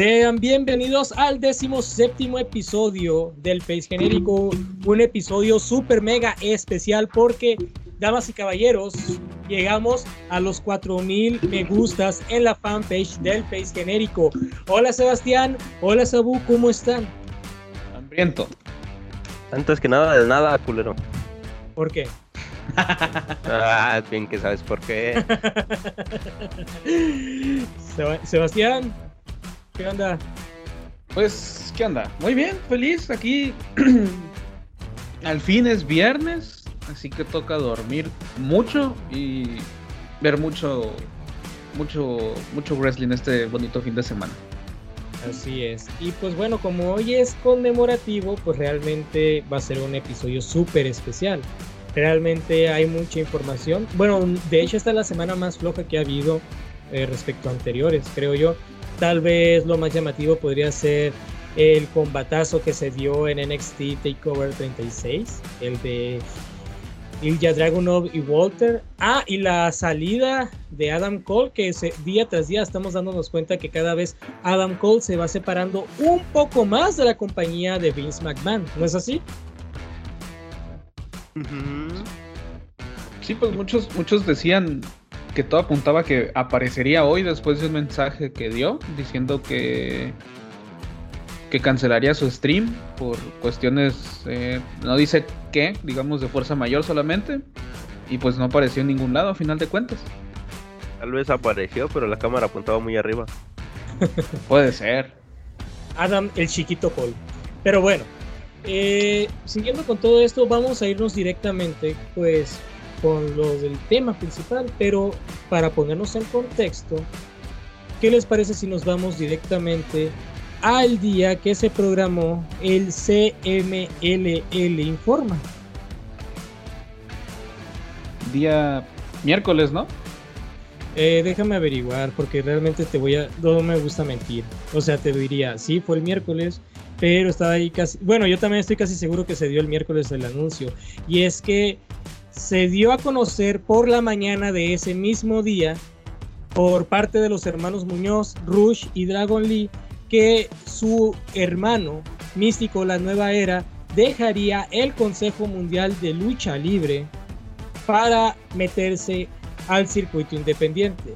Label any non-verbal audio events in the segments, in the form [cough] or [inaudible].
Sean bienvenidos al décimo séptimo episodio del Face Genérico, un episodio super mega especial porque, damas y caballeros, llegamos a los 4000 me gustas en la fanpage del Face Genérico. Hola Sebastián, hola Sabu, ¿cómo están? Hambriento. Antes que nada, de nada, culero. ¿Por qué? ah, bien que sabes por qué. [laughs] Sebastián, ¿qué onda? Pues, ¿qué onda? Muy bien, feliz aquí. [clears throat] Al fin es viernes, así que toca dormir mucho y ver mucho, mucho, mucho wrestling este bonito fin de semana. Así es. Y pues bueno, como hoy es conmemorativo, pues realmente va a ser un episodio súper especial. Realmente hay mucha información. Bueno, de hecho esta es la semana más floja que ha habido eh, respecto a anteriores, creo yo. Tal vez lo más llamativo podría ser el combatazo que se dio en NXT Takeover 36, el de Ilya Dragunov y Walter. Ah, y la salida de Adam Cole, que día tras día estamos dándonos cuenta que cada vez Adam Cole se va separando un poco más de la compañía de Vince McMahon, ¿no es así? Sí, pues muchos, muchos decían que todo apuntaba que aparecería hoy después de un mensaje que dio diciendo que que cancelaría su stream por cuestiones, eh, no dice qué, digamos de fuerza mayor solamente, y pues no apareció en ningún lado a final de cuentas. Tal vez apareció, pero la cámara apuntaba muy arriba. [laughs] Puede ser. Adam, el chiquito Paul. Pero bueno, eh, siguiendo con todo esto, vamos a irnos directamente, pues, con lo del tema principal, pero para ponernos en contexto, ¿qué les parece si nos vamos directamente al día que se programó el CMLL Informa? Día miércoles, ¿no? Eh, déjame averiguar, porque realmente te voy a. No me gusta mentir. O sea, te diría, sí, fue el miércoles, pero estaba ahí casi, bueno, yo también estoy casi seguro que se dio el miércoles el anuncio, y es que se dio a conocer por la mañana de ese mismo día, por parte de los hermanos Muñoz, Rush y Dragon Lee, que su hermano, Místico La Nueva Era, dejaría el Consejo Mundial de Lucha Libre para meterse al circuito independiente.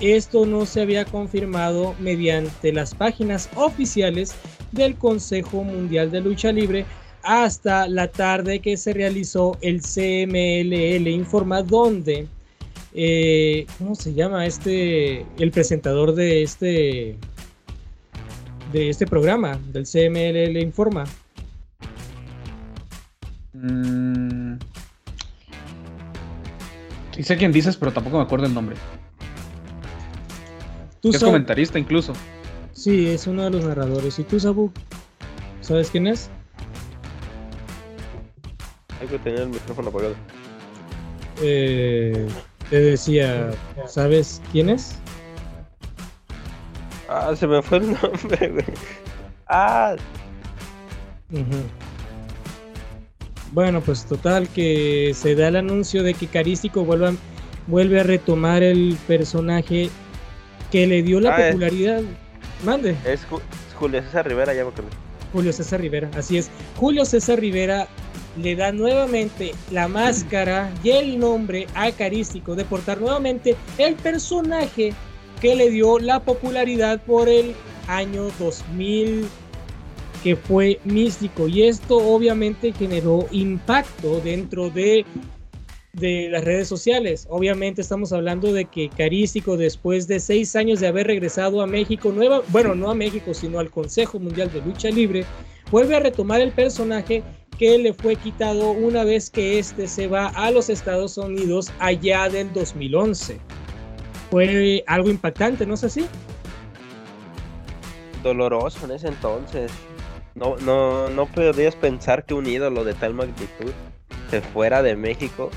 Esto no se había confirmado mediante las páginas oficiales del Consejo Mundial de Lucha Libre hasta la tarde que se realizó el CMLL Informa, donde, eh, ¿cómo se llama este, el presentador de este, de este programa, del CMLL Informa? Mm. Sí sé quién dices, pero tampoco me acuerdo el nombre. es comentarista incluso. Sí, es uno de los narradores. ¿Y tú, Sabu? ¿Sabes quién es? Hay que tener el micrófono apagado. Eh, te decía, ¿sabes quién es? Ah, se me fue el [laughs] nombre, güey. Ah. Bueno, pues total que se da el anuncio de que Carístico vuelve a retomar el personaje que le dio la popularidad. Mande. Es Julio César Rivera, ya me Julio César Rivera, así es. Julio César Rivera le da nuevamente la máscara y el nombre acarístico de portar nuevamente el personaje que le dio la popularidad por el año 2000 que fue místico y esto obviamente generó impacto dentro de de las redes sociales. Obviamente estamos hablando de que Carístico, después de seis años de haber regresado a México, nueva, bueno, no a México, sino al Consejo Mundial de Lucha Libre, vuelve a retomar el personaje que le fue quitado una vez que este se va a los Estados Unidos allá del 2011. Fue algo impactante, ¿no es así? Doloroso en ese entonces. no, no, no podrías pensar que un ídolo de tal magnitud se fuera de México.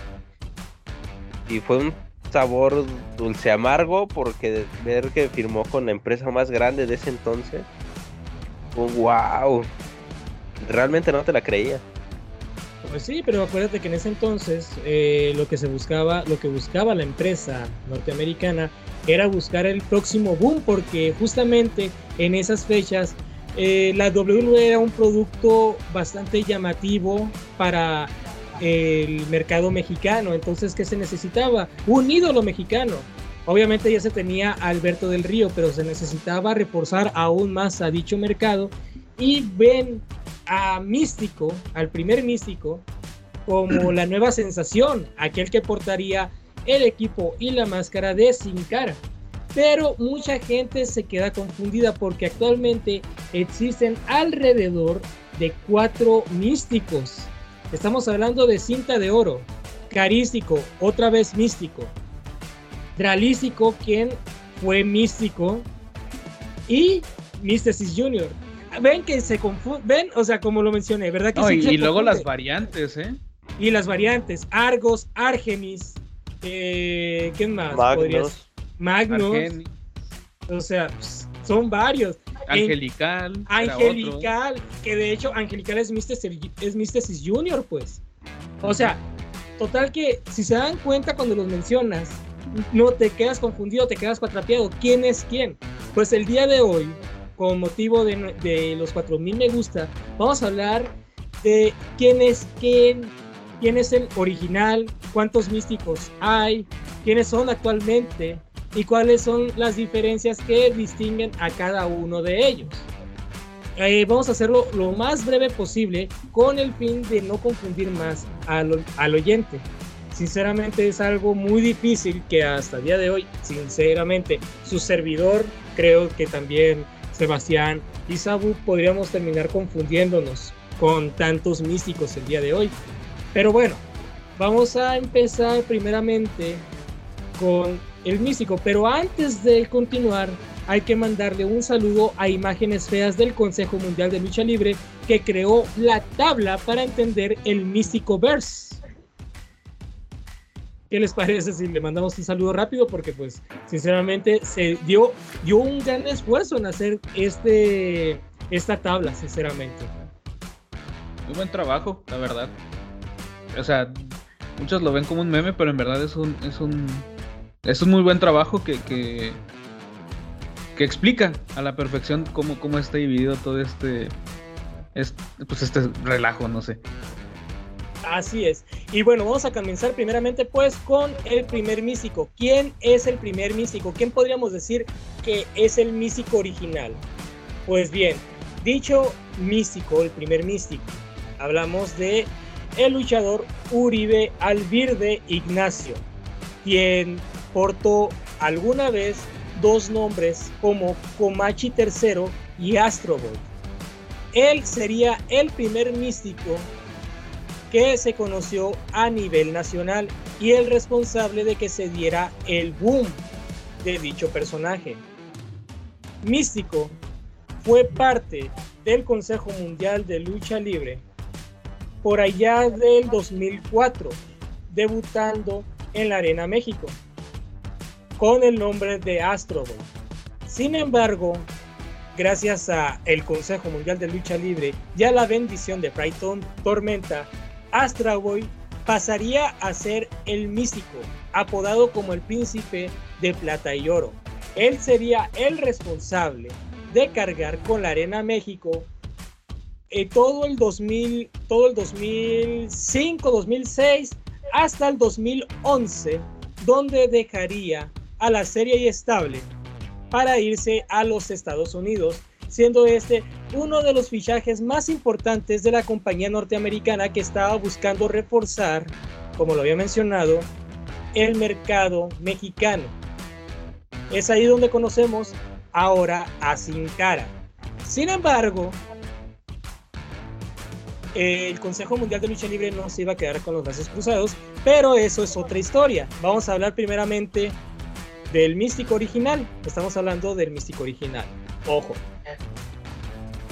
Y fue un sabor dulce amargo porque ver que firmó con la empresa más grande de ese entonces. wow. Realmente no te la creía. Pues sí, pero acuérdate que en ese entonces eh, lo que se buscaba, lo que buscaba la empresa norteamericana era buscar el próximo boom, porque justamente en esas fechas eh, la WWE era un producto bastante llamativo para el mercado mexicano. Entonces, ¿qué se necesitaba? Un ídolo mexicano. Obviamente ya se tenía Alberto del Río, pero se necesitaba reforzar aún más a dicho mercado. Y ven a Místico, al primer Místico, como la nueva sensación, aquel que portaría el equipo y la máscara de Sin Cara. Pero mucha gente se queda confundida porque actualmente existen alrededor de cuatro místicos. Estamos hablando de cinta de oro, carístico, otra vez místico, dralístico, quien fue místico, y Mysticis Junior ven que se confunden, ven, o sea, como lo mencioné, ¿verdad? Que y, luego las variantes, ¿eh? Y las variantes, Argos, Argemis, eh, ¿quién más? Magnus. Magnus. O sea, son varios. Angelical. Angelical, que de hecho Angelical es Mysticis, es Junior, pues. O sea, total que si se dan cuenta cuando los mencionas, no te quedas confundido, te quedas patrapeado. ¿Quién es quién? Pues el día de hoy con motivo de, los 4000 me gusta, vamos a hablar de quién es quién, quién es el original, cuántos místicos hay, quiénes son actualmente y cuáles son las diferencias que distinguen a cada uno de ellos. Eh, vamos a hacerlo lo más breve posible con el fin de no confundir más al, al oyente. Sinceramente es algo muy difícil que hasta el día de hoy, sinceramente, su servidor creo que también Sebastián y Sabu podríamos terminar confundiéndonos con tantos místicos el día de hoy. Pero bueno, vamos a empezar primeramente con el místico. Pero antes de continuar, hay que mandarle un saludo a Imágenes Feas del Consejo Mundial de Lucha Libre que creó la tabla para entender el místico verse. ¿Qué les parece si le mandamos un saludo rápido? Porque pues sinceramente se dio, dio un gran esfuerzo en hacer este, esta tabla, sinceramente. Muy buen trabajo, la verdad. O sea, muchos lo ven como un meme, pero en verdad es un, es un, es un muy buen trabajo que, que, que explica a la perfección cómo, cómo está dividido todo este, este, pues este relajo, no sé. Así es. Y bueno, vamos a comenzar primeramente pues con el primer místico. ¿Quién es el primer místico? ¿Quién podríamos decir que es el místico original? Pues bien, dicho místico, el primer místico, hablamos de el luchador Uribe Alvirde Ignacio, quien portó alguna vez dos nombres como Comachi III y Astro Boy. Él sería el primer místico que se conoció a nivel nacional y el responsable de que se diera el boom de dicho personaje. Místico fue parte del Consejo Mundial de Lucha Libre por allá del 2004, debutando en la Arena México con el nombre de Astro Boy. Sin embargo, gracias a el Consejo Mundial de Lucha Libre y a la bendición de Brighton Tormenta, Astra Boy pasaría a ser el místico, apodado como el príncipe de plata y oro. Él sería el responsable de cargar con la Arena México eh, todo el 2000, todo el 2005, 2006 hasta el 2011, donde dejaría a la serie y estable para irse a los Estados Unidos siendo este uno de los fichajes más importantes de la compañía norteamericana que estaba buscando reforzar, como lo había mencionado, el mercado mexicano. Es ahí donde conocemos ahora a Sin Cara. Sin embargo, el Consejo Mundial de Lucha Libre no se iba a quedar con los brazos cruzados, pero eso es otra historia. Vamos a hablar primeramente del místico original. Estamos hablando del místico original. Ojo,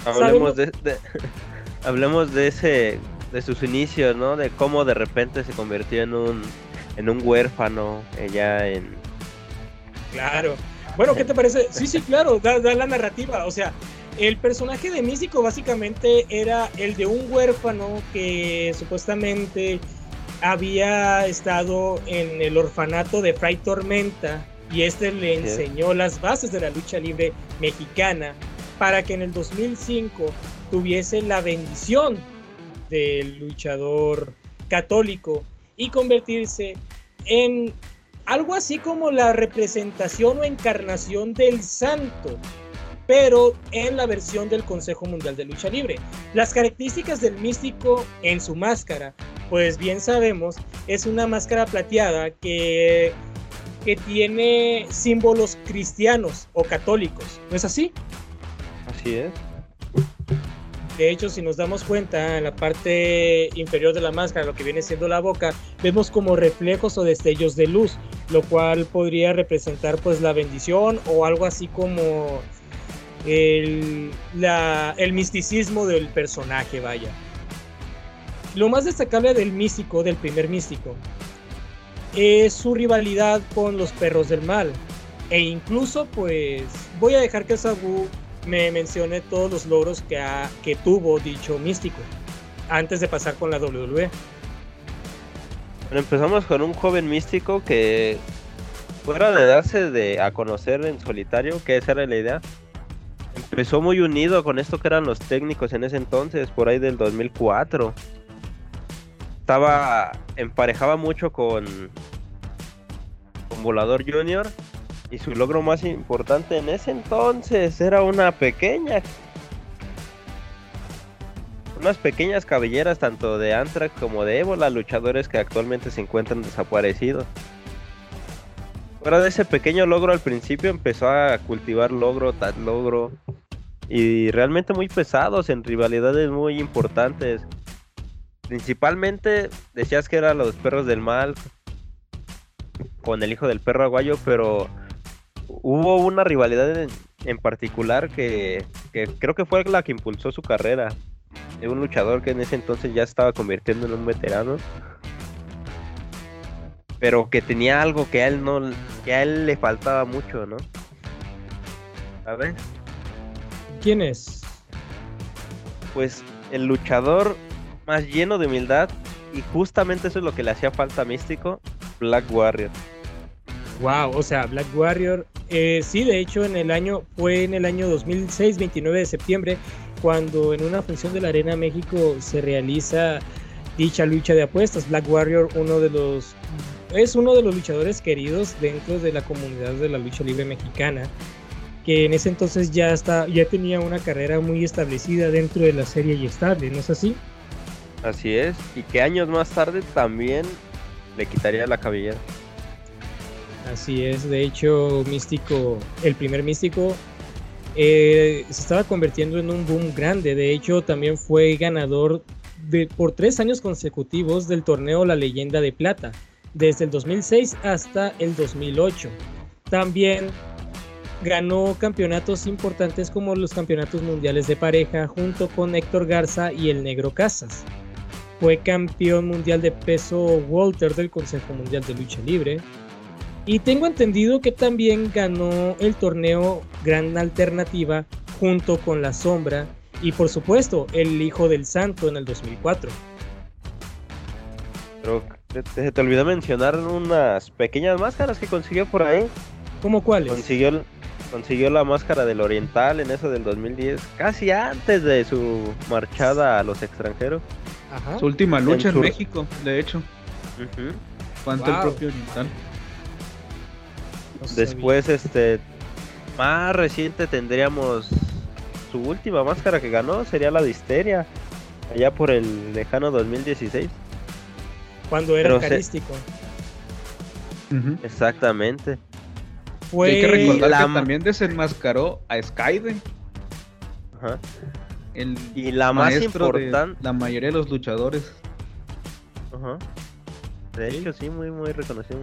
Hablemos de, de- [laughs] hablemos de ese de sus inicios, ¿no? De cómo de repente se convirtió en un en un huérfano ella en Claro. Bueno, ¿qué te parece? Sí, sí, claro, da, da la narrativa. O sea, el personaje de Místico básicamente era el de un huérfano que supuestamente había estado en el orfanato de Fray Tormenta y este le enseñó las bases de la lucha libre mexicana para que en el 2005 tuviese la bendición del luchador católico y convertirse en algo así como la representación o encarnación del santo, pero en la versión del Consejo Mundial de Lucha Libre. Las características del místico en su máscara, pues bien sabemos, es una máscara plateada que, que tiene símbolos cristianos o católicos, ¿no es así? Así es. De hecho, si nos damos cuenta, en la parte inferior de la máscara, lo que viene siendo la boca, vemos como reflejos o destellos de luz, lo cual podría representar pues la bendición o algo así como el, la- el misticismo del personaje, vaya. Lo más destacable del místico, del primer místico, es su rivalidad con los perros del mal. E incluso, pues, voy a dejar que Sabu me mencione todos los logros que, que tuvo dicho místico antes de pasar con la. WWE. Bueno, empezamos con un joven místico que fuera de darse de a conocer en solitario, que esa era la idea. Empezó muy unido con esto que eran los técnicos en ese entonces, por ahí del 2004. Estaba emparejaba mucho con con Volador Junior y su logro más importante en ese entonces era una pequeña unas pequeñas cabelleras tanto de Anthrax como de Ébola, luchadores que actualmente se encuentran desaparecidos. Fuera de ese pequeño logro al principio empezó a cultivar logro tras logro y realmente muy pesados en rivalidades muy importantes. Principalmente decías que eran los perros del mal con el hijo del perro aguayo, pero hubo una rivalidad en, en particular que, que creo que fue la que impulsó su carrera de un luchador que en ese entonces ya estaba convirtiendo en un veterano. Pero que tenía algo que a él no que a él le faltaba mucho, ¿no? A ver, ¿Quién es? pues el luchador más lleno de humildad y justamente eso es lo que le hacía falta a Místico, Black Warrior. Wow, o sea, Black Warrior, eh, sí, de hecho en el año, fue en el año 2006, 29 de septiembre, cuando en una función de la Arena México se realiza dicha lucha de apuestas. Black Warrior, uno de los, es uno de los luchadores queridos dentro de la comunidad de la lucha libre mexicana, que en ese entonces ya, está, ya tenía una carrera muy establecida dentro de la serie y estable, ¿no es así? Así es, y que años más tarde también le quitaría la cabellera. Así es, de hecho, Místico, el primer Místico, eh, se estaba convirtiendo en un boom grande. De hecho, también fue ganador por tres años consecutivos del torneo La Leyenda de Plata, desde el 2006 hasta el 2008. También ganó campeonatos importantes como los campeonatos mundiales de pareja junto con Héctor Garza y el Negro Casas. Fue campeón mundial de peso Walter del Consejo Mundial de Lucha Libre. Y tengo entendido que también ganó el torneo Gran Alternativa junto con La Sombra y por supuesto el Hijo del Santo en el 2004. Pero te, te- te olvidó mencionar unas pequeñas máscaras que consiguió por ahí. ¿Cómo cuáles? Consiguió, consiguió la máscara del Oriental en eso del 2010, casi antes de su marchada a los extranjeros. Ajá. Su última lucha en. México, de hecho, fue ante el propio Oriental. No. Después, este, más reciente tendríamos su última máscara que ganó, sería la de Histeria, allá por el lejano 2016. Cuando era se- carístico. Exactamente. Y Fue hay que recordar la que también desenmascaró a Skyden, Ajá. el Y la más importante. la mayoría de los luchadores. Ajá. De hecho, sí, muy, muy reconocido.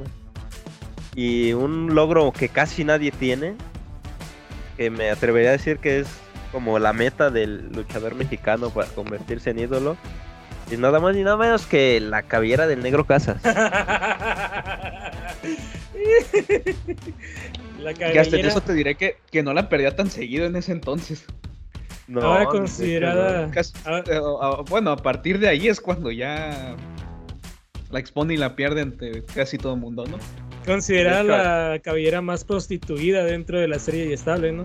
Y un logro que casi nadie tiene, que me atrevería a decir que es como la meta del luchador mexicano para convertirse en ídolo. Y nada más ni nada menos que la cabellera del negro Casas. [laughs] La Que hasta en cabellera- eso te diré que, que no la perdía tan seguido en ese entonces. No, Ahora considerada. Ah. eh, bueno, a partir de ahí es cuando ya la expone y la pierde ante casi todo el mundo, ¿no? Considerada la cabellera más prostituida dentro de la serie y estable, ¿no?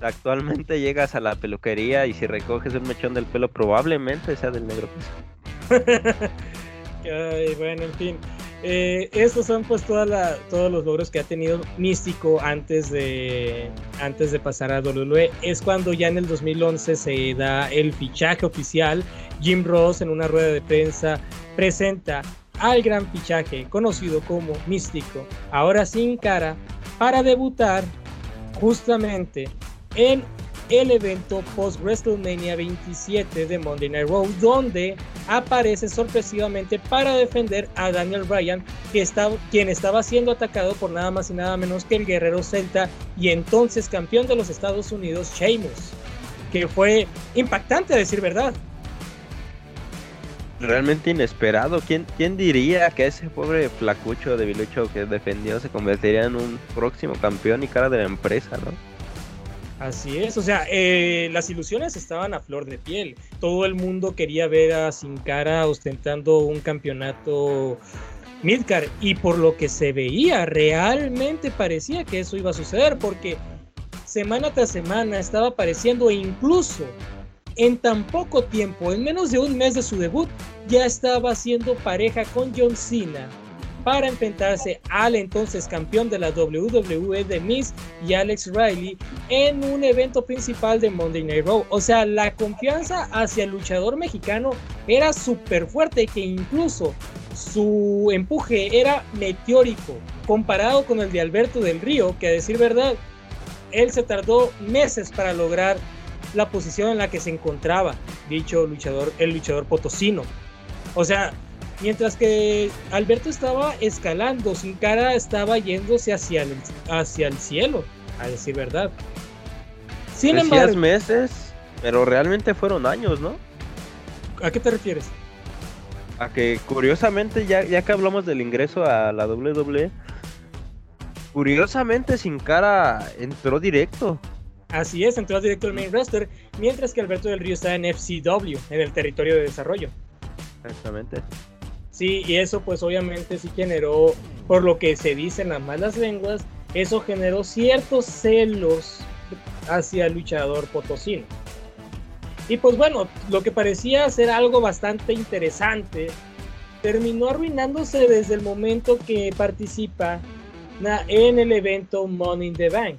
Actualmente llegas a la peluquería y si recoges un mechón del pelo probablemente sea del negro. [laughs] Ay, bueno, en fin. Eh, estos son pues toda la- todos los logros que ha tenido Místico antes de, antes de pasar a WWE. Es cuando ya en el 2011 se da el fichaje oficial. Jim Ross en una rueda de prensa presenta al gran fichaje conocido como Místico, ahora sin cara, para debutar justamente en el evento post WrestleMania 27 de Monday Night Raw, donde aparece sorpresivamente para defender a Daniel Bryan, que quien estaba siendo atacado por nada más y nada menos que el guerrero celta y entonces campeón de los Estados Unidos, Sheamus, que fue impactante a decir verdad. Realmente inesperado. ¿Quién, ¿Quién diría que ese pobre flacucho de Bilucho que defendió se convertiría en un próximo campeón y cara de la empresa, ¿no? Así es, o sea, eh, las ilusiones estaban a flor de piel. Todo el mundo quería ver a Sin Cara ostentando un campeonato Midcar y por lo que se veía, realmente parecía que eso iba a suceder porque semana tras semana estaba apareciendo e incluso en tan poco tiempo, en menos de un mes de su debut, ya estaba haciendo pareja con John Cena para enfrentarse al entonces campeón de la WWE de Miz y Alex Riley en un evento principal de Monday Night Raw. O sea, la confianza hacia el luchador mexicano era súper fuerte que incluso su empuje era meteórico comparado con el de Alberto del Río, que a decir verdad, él se tardó meses para lograr la posición en la que se encontraba dicho luchador, el luchador potosino. O sea, mientras que Alberto estaba escalando, Sin Cara estaba yéndose hacia el, hacia el cielo, a decir verdad. Sin Decías embargo, meses, pero realmente fueron años, ¿no? ¿a qué te refieres? A que curiosamente, ya, ya que hablamos del ingreso a la WWE, curiosamente Sin Cara entró directo. Así es, entró directo al main roster, mientras que Alberto del Río está en FCW, en el territorio de desarrollo. Exactamente. Sí, y eso pues obviamente sí generó, por lo que se dicen las malas lenguas, eso generó ciertos celos hacia el luchador potosino. Y pues bueno, lo que parecía ser algo bastante interesante, terminó arruinándose desde el momento que participa en el evento Money in the Bank.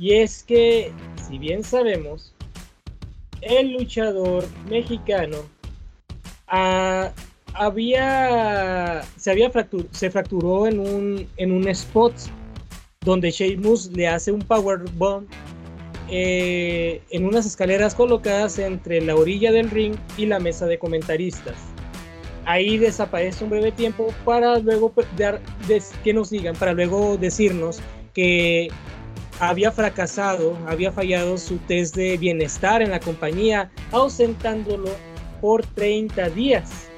Y es que, si bien sabemos, el luchador mexicano ah, había se había se fracturó en un en un spot donde Sheamus le hace un power bomb eh, en unas escaleras colocadas entre la orilla del ring y la mesa de comentaristas. Ahí desaparece un breve tiempo para luego dar, que nos digan, para luego decirnos que había fracasado, había fallado su test de bienestar en la compañía, ausentándolo por 30 días.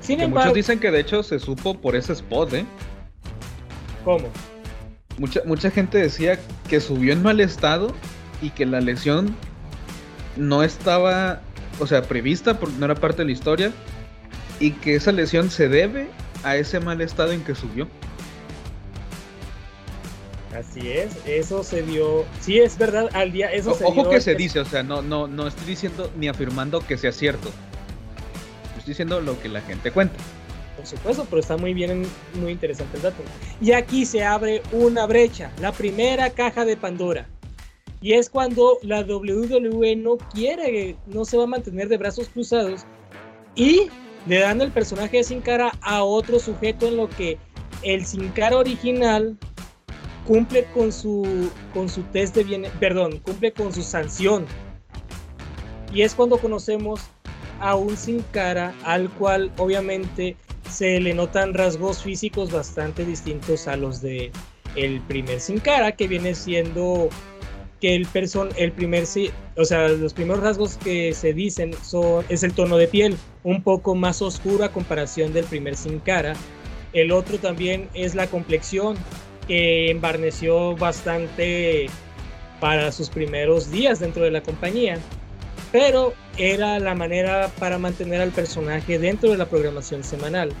Sin Que embargo, muchos dicen que de hecho se supo por ese spot, ¿eh? ¿cómo? Mucha, mucha gente decía que subió en mal estado y que la lesión no estaba, o sea, prevista porque no era parte de la historia y que esa lesión se debe a ese mal estado en que subió. Así es, eso se dio. Sí, es verdad, al día. Eso O- se Ojo dio- que se dice, o sea, no, no, no estoy diciendo ni afirmando que sea cierto. Estoy diciendo lo que la gente cuenta. Por supuesto, pero está muy bien, muy interesante el dato. Y aquí se abre una brecha, la primera caja de Pandora. Y es cuando la WWE no quiere, no se va a mantener de brazos cruzados y le dan el personaje de Sin Cara a otro sujeto en lo que el Sin Cara original cumple con su con su test de bien, perdón, cumple con su sanción. Y es cuando conocemos a un Sin Cara al cual obviamente se le notan rasgos físicos bastante distintos a los de el primer Sin Cara, que viene siendo que el person el primer o sea, los primeros rasgos que se dicen son es el tono de piel, un poco más oscuro a comparación del primer Sin Cara. El otro también es la complexión, embarneció bastante para sus primeros días dentro de la compañía, pero era la manera para mantener al personaje dentro de la programación semanal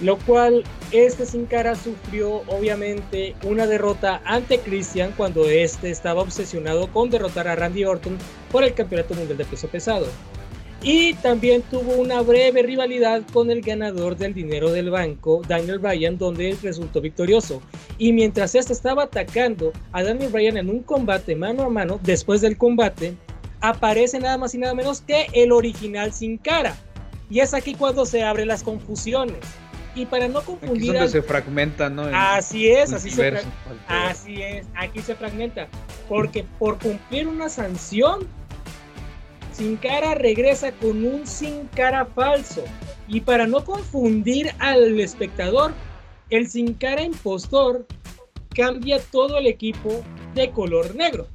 lo cual este Sin Cara sufrió obviamente una derrota ante Christian cuando este estaba obsesionado con derrotar a Randy Orton por el Campeonato Mundial de Peso Pesado. Y también tuvo una breve rivalidad con el ganador del dinero del banco, Daniel Bryan, donde resultó victorioso. Y mientras este estaba atacando a Daniel Bryan en un combate mano a mano, después del combate, aparece nada más y nada menos que el original Sin Cara. Y es aquí cuando se abren las confusiones y para no confundir. Aquí se fragmenta, ¿no? así es, así se, así es, aquí se fragmenta. Porque por cumplir una sanción, Sin Cara regresa con un Sin Cara falso. Y para no confundir al espectador, el Sin Cara impostor cambia todo el equipo de color negro.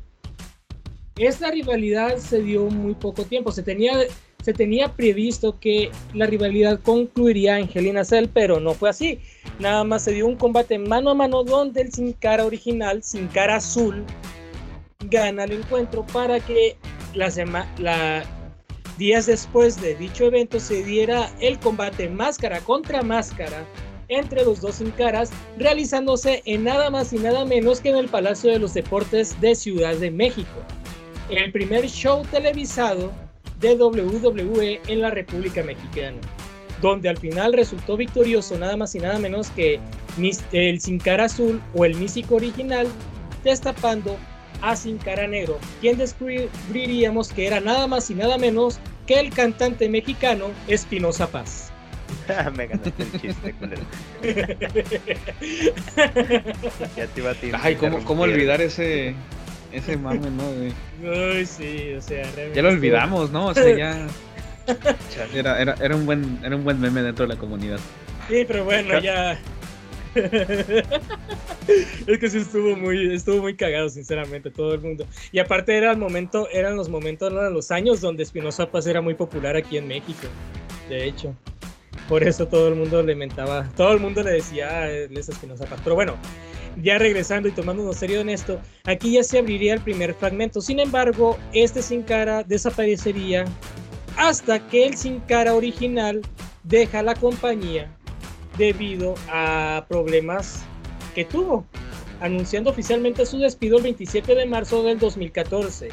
Esta rivalidad se dio muy poco tiempo. Se tenía se tenía previsto que la rivalidad concluiría en in Cell, pero no fue así. Nada más se dio un combate mano a mano donde el Sin Cara original, Sin Cara Azul, gana el encuentro para que días después de dicho evento se diera el combate máscara contra máscara entre los dos sin caras, realizándose en nada más y nada menos que en el Palacio de los Deportes de Ciudad de México. El primer show televisado de WWE en la República Mexicana, donde al final resultó victorioso nada más y nada menos que el Sin Cara Azul o el místico original, destapando a Sin Cara Negro, quien descubriríamos que era nada más y nada menos que el cantante mexicano Espinosa Paz. [laughs] Me ganaste el chiste, con [laughs] ya te iba a Ay, ¿cómo, ¿cómo olvidar ese, ese mame, ¿no? Uy, sí, o sea, Ya lo olvidamos, ¿no? O sea, ya. [laughs] Era, era, era, un buen, era un buen meme dentro de la comunidad. Sí, pero bueno, ya. [laughs] es que sí estuvo muy, estuvo muy cagado, sinceramente, todo el mundo. Y aparte era el momento, eran los momentos, eran los años donde Espinosa Paz era muy popular aquí en México. De hecho. Por eso todo el mundo le mentaba, todo el mundo le decía, ah, es Espinosa Paz. Pero bueno, ya regresando y tomándonos serio en esto, aquí ya se abriría el primer fragmento. Sin embargo, este Sin Cara desaparecería hasta que el Sin Cara original deja la compañía debido a problemas que tuvo, anunciando oficialmente su despido el 27 de marzo del 2014.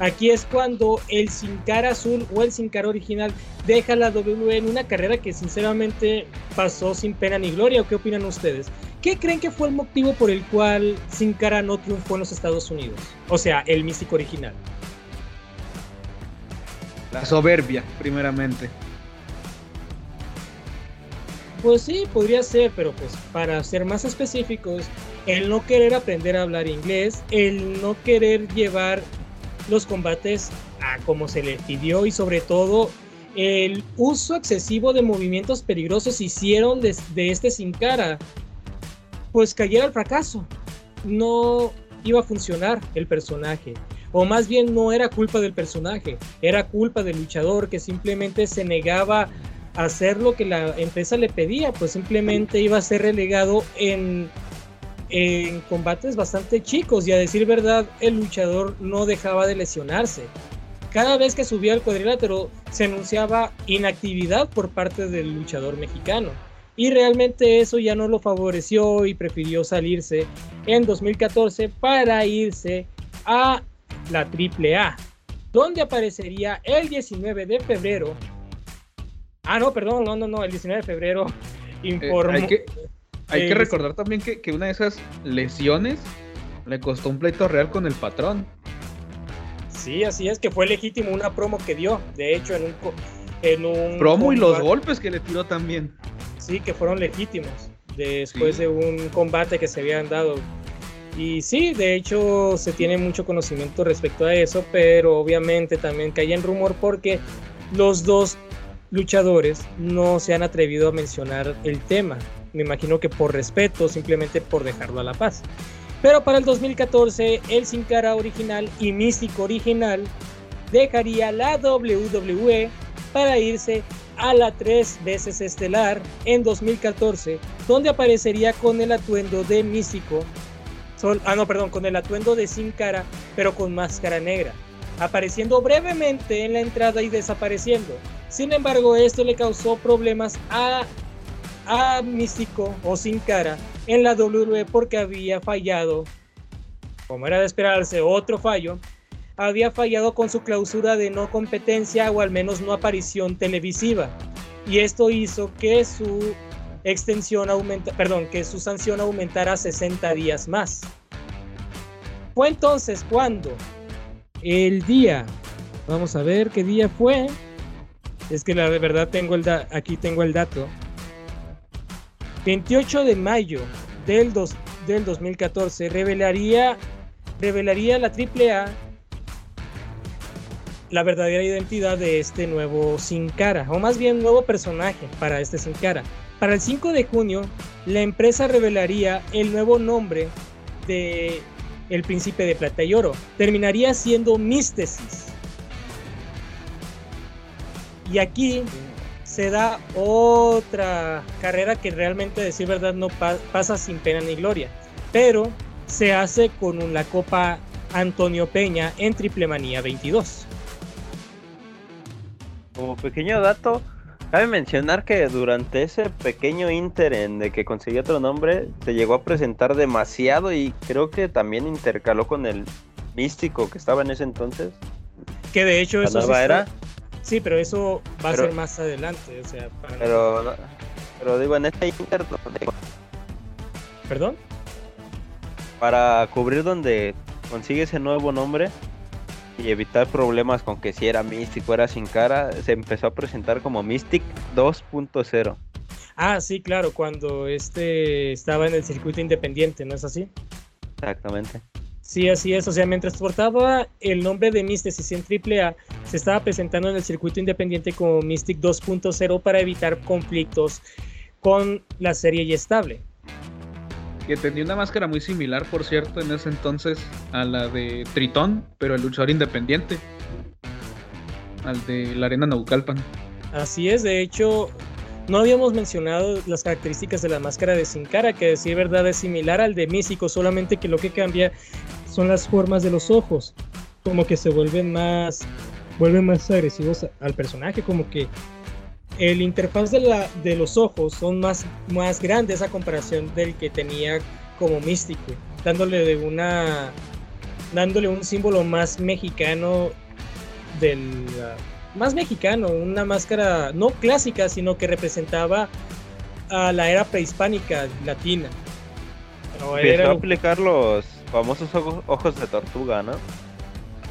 Aquí es cuando el Sin Cara azul o el Sin Cara original deja la WWE en una carrera que sinceramente pasó sin pena ni gloria. ¿O qué opinan ustedes? ¿Qué creen que fue el motivo por el cual Sin Cara no triunfó en los Estados Unidos? O sea, el místico original. La soberbia, primeramente. Pues sí, podría ser, pero pues para ser más específicos, el no querer aprender a hablar inglés, el no querer llevar los combates a como se le pidió y sobre todo el uso excesivo de movimientos peligrosos hicieron de, este sin cara pues cayera al fracaso. No iba a funcionar el personaje. O más bien no era culpa del personaje, era culpa del luchador que simplemente se negaba hacer lo que la empresa le pedía, pues simplemente iba a ser relegado en, en combates bastante chicos y a decir verdad el luchador no dejaba de lesionarse. Cada vez que subía al cuadrilátero se anunciaba inactividad por parte del luchador mexicano y realmente eso ya no lo favoreció y prefirió salirse en 2014 para irse a la AAA, donde aparecería el 19 de febrero. Ah, no, perdón, no, no, no, el 19 de febrero eh, informó. hay que, hay que recordar también que, que una de esas lesiones le costó un pleito real con el patrón. Sí, así es, que fue legítimo una promo que dio, de hecho, en un... En un promo y los golpes que le tiró también sí, que fueron legítimos después de un combate que se habían dado. Y sí, de hecho se tiene mucho conocimiento respecto a eso, pero obviamente también cae en rumor porque los dos luchadores no se han atrevido a mencionar el tema. Me imagino que por respeto, simplemente por dejarlo a la paz. Pero para el 2014, el Sin Cara original y Místico original dejaría la WWE para irse a la tres veces estelar en 2014, donde aparecería con el atuendo de Místico. ah, no, perdón, con el atuendo de Sin Cara, pero con máscara negra, apareciendo brevemente en la entrada y desapareciendo. Sin embargo, esto le causó problemas a, a Místico o Sin Cara en la WWE porque había fallado, como era de esperarse, otro fallo, había fallado con su clausura de no competencia o al menos no aparición televisiva. Y esto hizo que su extensión aumenta, perdón, que su sanción aumentara 60 días más. Fue entonces cuando el día, vamos a ver qué día fue. Es que la verdad tengo el aquí tengo el dato. 28 de mayo del, del 2014 revelaría, revelaría la AAA la verdadera identidad de este nuevo Sin Cara, o más bien nuevo personaje para este Sin Cara. Para el 5 de junio, la empresa revelaría el nuevo nombre de El Príncipe de Plata y Oro. Terminaría siendo Místesis. Y aquí se da otra carrera que realmente, decir verdad, no pasa sin pena ni gloria. Pero se hace con la Copa Antonio Peña en Triple Manía 22. Como pequeño dato, cabe mencionar que durante ese pequeño inter en de que consiguió otro nombre, se llegó a presentar demasiado y creo que también intercaló con el místico que estaba en ese entonces. Que de hecho eso sí era. Sí, pero eso va a ser más adelante, o sea, pero, pero digo en este inter ¿Perdón? Para cubrir donde consigue ese nuevo nombre y evitar problemas con que si era místico era sin cara, se empezó a presentar como Mystic 2.0. Ah, sí, claro, cuando este estaba en el circuito independiente, ¿no es así? Exactamente. Sí, así es. O sea, mientras portaba el nombre de Mysticis en AAA, se estaba presentando en el circuito independiente como Mystic 2.0 para evitar conflictos con la serie y estable. Que tenía una máscara muy similar, por cierto, en ese entonces a la de Tritón, pero el luchador independiente. Al de la Arena Naucalpan. Así es, de hecho, no habíamos mencionado las características de la máscara de Sin Cara, que decir verdad es similar al de Místico, solamente que lo que cambia son las formas de los ojos, como que se vuelven más, vuelven más agresivos al personaje, como que el interfaz de, la, de los ojos son más, más grandes a comparación del que tenía como Místico, dándole de una, dándole un símbolo más mexicano del más mexicano, una máscara no clásica, sino que representaba a la era prehispánica latina. Empezó a aplicar los famosos ojos, de tortuga, ¿no?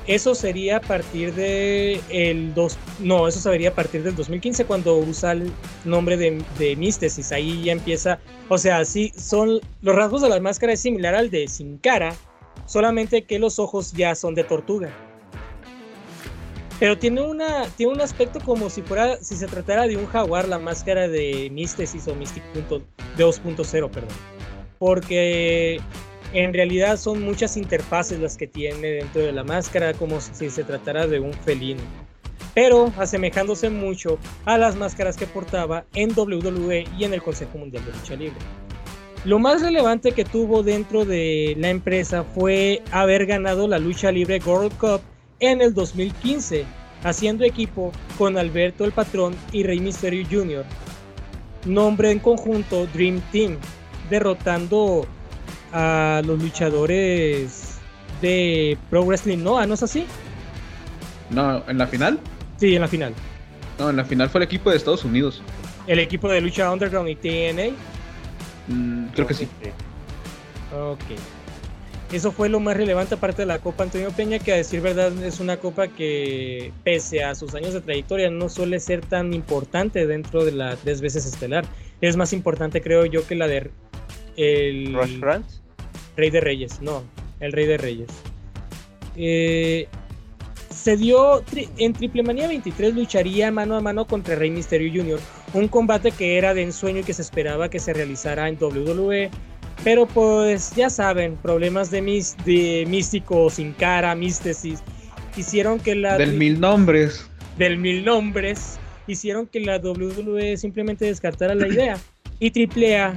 Eso sería a partir de el dos, no, eso sería a partir del 2015 cuando usa el nombre de, de Místesis. Ahí ya empieza, o sea, sí son los rasgos de la máscara es similar al de Sin Cara, solamente que los ojos ya son de tortuga. Pero tiene, una, tiene un aspecto como si fuera, si se tratara de un jaguar, la máscara de Mystesis o Mystic 2.0, perdón. Porque en realidad son muchas interfaces las que tiene dentro de la máscara, como si se tratara de un felino. Pero asemejándose mucho a las máscaras que portaba en WWE y en el Consejo Mundial de Lucha Libre. Lo más relevante que tuvo dentro de la empresa fue haber ganado la Lucha Libre World Cup en el 2015, haciendo equipo con Alberto el Patrón y Rey Mysterio Jr. Nombre en conjunto Dream Team, derrotando a los luchadores de Pro Wrestling Noah, ¿no es así? No, ¿en la final? Sí, en la final. No, en la final fue el equipo de Estados Unidos. ¿El equipo de lucha Underground y TNA? Mm, creo que sí. Ok. Eso fue lo más relevante aparte de la Copa Antonio Peña, que a decir verdad es una copa que pese a sus años de trayectoria no suele ser tan importante dentro de la tres veces estelar. Es más importante creo yo que la de el Rey de Reyes, no, el Rey de Reyes. Eh, se dio en Triple Manía 23 lucharía mano a mano contra Rey Mysterio Jr., un combate que era de ensueño y que se esperaba que se realizara en WWE Pero pues ya saben, problemas de, mis, de místico sin cara, místesis, hicieron que la... Del mil nombres. Del mil nombres, hicieron que la WWE simplemente descartara la idea. Y AAA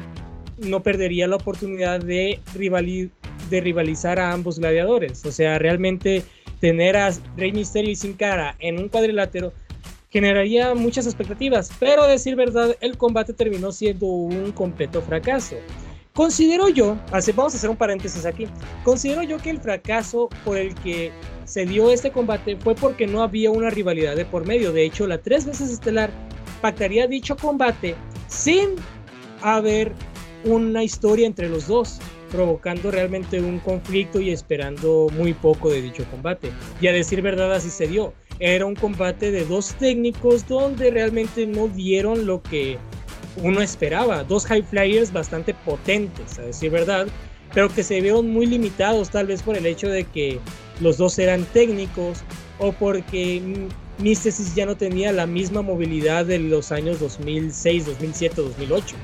no perdería la oportunidad de, de rivalizar a ambos gladiadores. O sea, realmente tener a Rey Mysterio y Sin Cara en un cuadrilátero generaría muchas expectativas, pero a decir verdad, el combate terminó siendo un completo fracaso. Considero yo, vamos a hacer un paréntesis aquí, considero yo que el fracaso por el que se dio este combate fue porque no había una rivalidad de por medio. De hecho, la tres veces estelar pactaría dicho combate sin haber una historia entre los dos, provocando realmente un conflicto y esperando muy poco de dicho combate. Y a decir verdad, así se dio. Era un combate de dos técnicos donde realmente no dieron lo que uno esperaba. Dos high flyers bastante potentes, a decir verdad, pero que se vieron muy limitados tal vez por el hecho de que los dos eran técnicos o porque Mystesis ya no tenía la misma movilidad de los años 2006, 2007, 2008.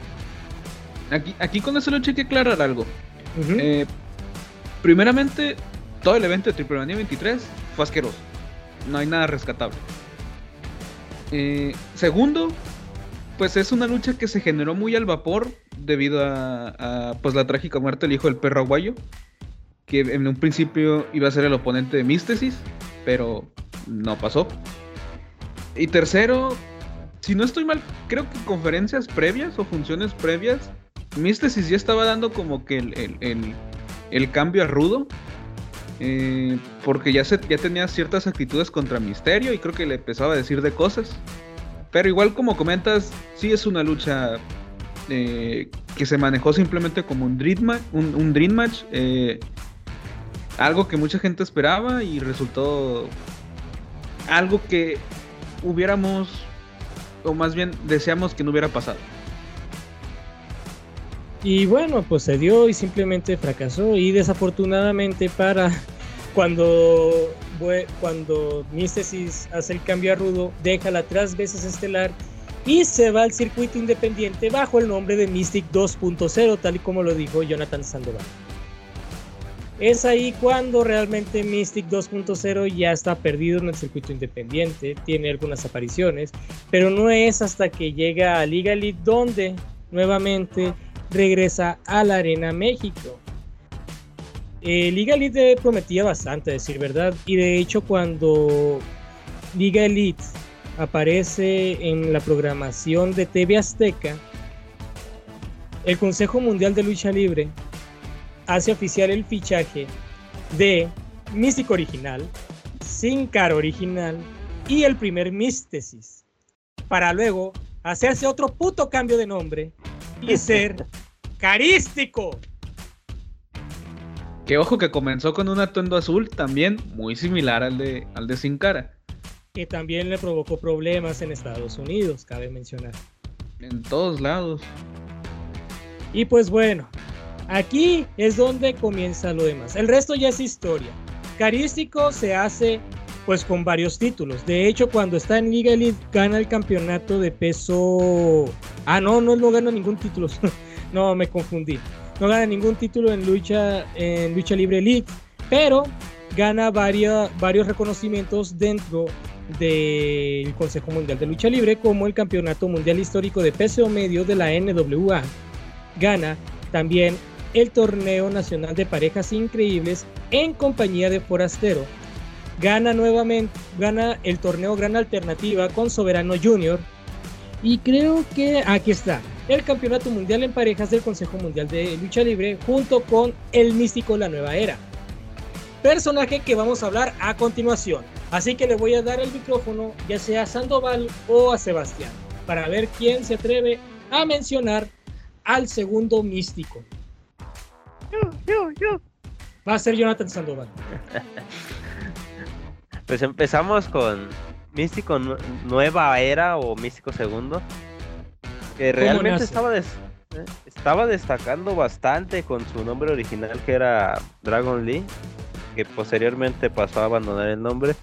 Aquí, aquí con eso lucha hay que aclarar algo. Eh, primeramente, todo el evento de Triple Manía 23 fue asqueroso. No hay nada rescatable. Eh, segundo, pues es una lucha que se generó muy al vapor debido a, pues la trágica muerte del hijo del perro aguayo, que en un principio iba a ser el oponente de Místesis, pero no pasó. Y tercero, si no estoy mal, creo que conferencias previas o funciones previas, Místesis ya estaba dando como que el, cambio a rudo. Eh, porque ya, se, ya tenía ciertas actitudes contra Misterio y creo que le empezaba a decir de cosas. Pero igual como comentas, sí es una lucha eh, que se manejó simplemente como un Dream Match. Un, dream match eh, algo que mucha gente esperaba y resultó algo que hubiéramos, o más bien deseamos que no hubiera pasado. Y bueno, pues se dio y simplemente fracasó. Y desafortunadamente para [laughs] cuando, cuando Místesis hace el cambio a Rudo, deja la tres veces estelar y se va al circuito independiente bajo el nombre de Mystic 2.0, tal y como lo dijo Jonathan Sandoval. Es ahí cuando realmente Mystic 2.0 ya está perdido en el circuito independiente, tiene algunas apariciones, pero no es hasta que llega a Liga Elite donde nuevamente regresa a la Arena México. Eh, Liga Elite prometía bastante, decir verdad, y de hecho cuando Liga Elite aparece en la programación de TV Azteca, el Consejo Mundial de Lucha Libre hace oficial el fichaje de Místico Original, Sin Cara Original y el primer Místesis, para luego hacerse otro puto cambio de nombre y ser carístico. Que ojo que comenzó con un atuendo azul también muy similar al de, al de Sin Cara. Que también le provocó problemas en Estados Unidos, cabe mencionar. En todos lados. Y pues bueno, aquí es donde comienza lo demás. El resto ya es historia. Carístico se hace pues con varios títulos. De hecho, cuando está en Liga Elite gana el campeonato de peso... Ah, no, no, no gana ningún título. [laughs] no, me confundí. No gana ningún título en lucha, en lucha libre elite, pero gana varios reconocimientos dentro del Consejo Mundial de Lucha Libre, como el Campeonato Mundial Histórico de Peso Medio de la NWA. Gana también el Torneo Nacional de Parejas Increíbles en compañía de Forastero. Gana nuevamente, gana el torneo Gran Alternativa con Soberano Junior. Y creo que aquí está, el Campeonato Mundial en Parejas del Consejo Mundial de Lucha Libre junto con el Místico La Nueva Era. Personaje que vamos a hablar a continuación. Así que le voy a dar el micrófono ya sea a Sandoval o a Sebastián para ver quién se atreve a mencionar al segundo místico. Yo, yo, yo. Va a ser Jonathan Sandoval. [laughs] pues empezamos con Místico Nueva Era o Místico Segundo que realmente estaba, eh, estaba destacando bastante con su nombre original que era Dragon Lee, que posteriormente pasó a abandonar el nombre.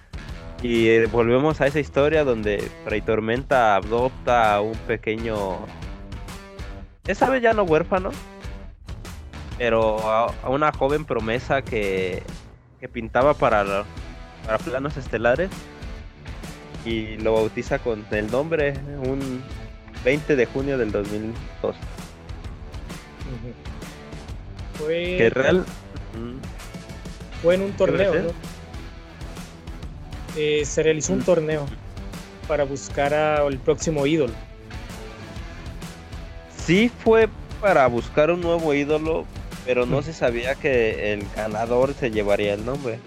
Y eh, volvemos a esa historia donde Rey Tormenta adopta a un pequeño. Esa vez ya no huérfano. pero a, a una joven promesa que, que pintaba para, para planos estelares y lo bautiza con el nombre un 20 de junio del 2002. Ujú. Fue, Que real... mm, fue en un torneo. Eh, se realizó un Mm. torneo para buscar al próximo ídolo. Sí fue para buscar un nuevo ídolo, pero no se sabía que el ganador se llevaría el nombre.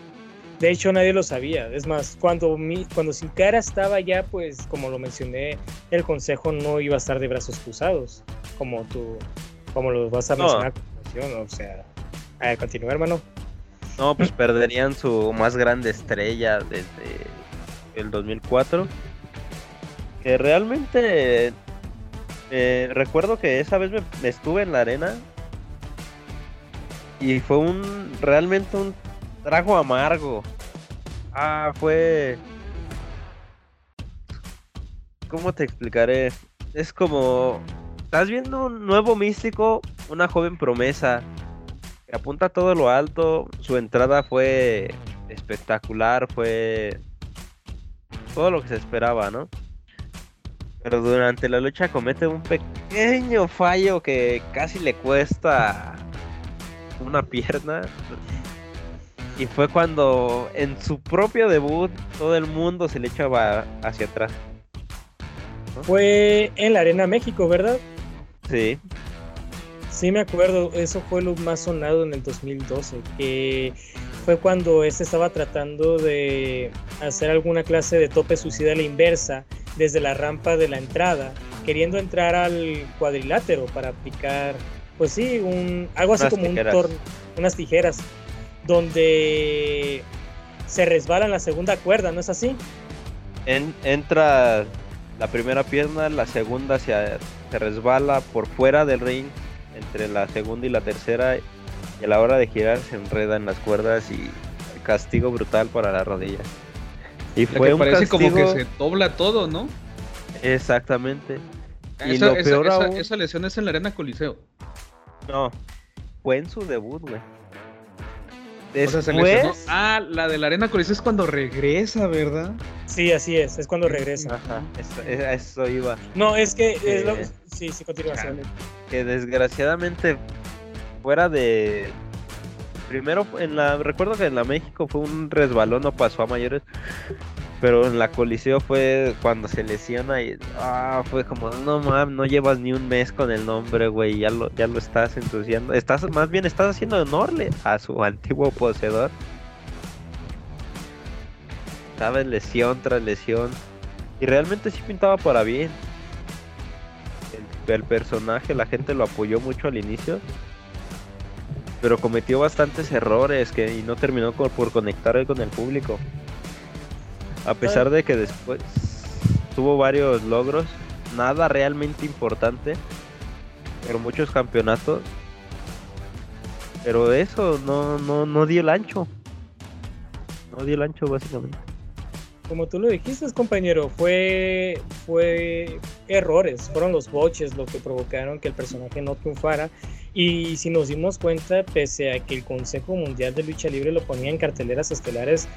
De hecho, nadie lo sabía. Es más, cuando, mi, cuando Sin Cara estaba ya, pues, como lo mencioné, el consejo no iba a estar de brazos cruzados, como tú, como lo vas a No. mencionar continuación. O sea, a ver, continúa, hermano. No, pues perderían su más grande estrella desde el 2004. Que realmente eh, recuerdo que esa vez me, me estuve en la arena y fue un realmente un trago amargo. Ah, fue ¿Cómo te explicaré? Es como estás viendo un nuevo místico, una joven promesa que apunta a todo lo alto. Su entrada fue espectacular, fue todo lo que se esperaba, ¿no? Pero durante la lucha comete un pequeño fallo que casi le cuesta una pierna. Y fue cuando en su propio debut todo el mundo se le echaba hacia atrás. Fue en la Arena México, ¿verdad? Sí. Sí, me acuerdo, eso fue lo más sonado en el 2012, que fue cuando este estaba tratando de hacer alguna clase de tope suicida a la inversa desde la rampa de la entrada, queriendo entrar al cuadrilátero para aplicar, pues sí, un, algo así Unas como tijeras. un torno, unas tijeras, donde se resbala en la segunda cuerda, ¿no es así? En- entra la primera pierna, la segunda se, se resbala por fuera del ring, entre la segunda y la tercera, y a la hora de girar se enreda en las cuerdas y castigo brutal para la rodilla. Y fue que un parece como que castigo- se dobla todo, ¿no? Exactamente. Y esa, lo esa- peor esa- aún- esa lesión es en la Arena Coliseo. No, fue en su debut, güey. O sea, se Después... Ah, la de la Arena Coliseo es cuando regresa, ¿verdad? Sí, así es, es cuando regresa. Ajá, eso, e, a eso iba. No, es que es lo- Eh, sí, sí, continúa. que desgraciadamente fuera de primero en la recuerdo que en la México fue un resbalón no pasó a mayores pero en la coliseo fue cuando se lesiona y ah, fue como no mames no llevas ni un mes con el nombre güey ya lo ya lo estás entusiasmando estás más bien estás haciendo honorle a su antiguo poseedor. Sabes lesión tras lesión. Y realmente sí pintaba para bien. El, personaje, la gente lo apoyó mucho al inicio, pero cometió bastantes errores que y no terminó por conectar con el público. A pesar de que después tuvo varios logros, nada realmente importante, pero muchos campeonatos. Pero eso no, no, no dio el ancho. No dio el ancho básicamente. Como tú lo dijiste, compañero, fue, fue errores, fueron los boches lo que provocaron que el personaje no triunfara. Y si nos dimos cuenta, pese a que el Consejo Mundial de Lucha Libre lo ponía en carteleras estelares,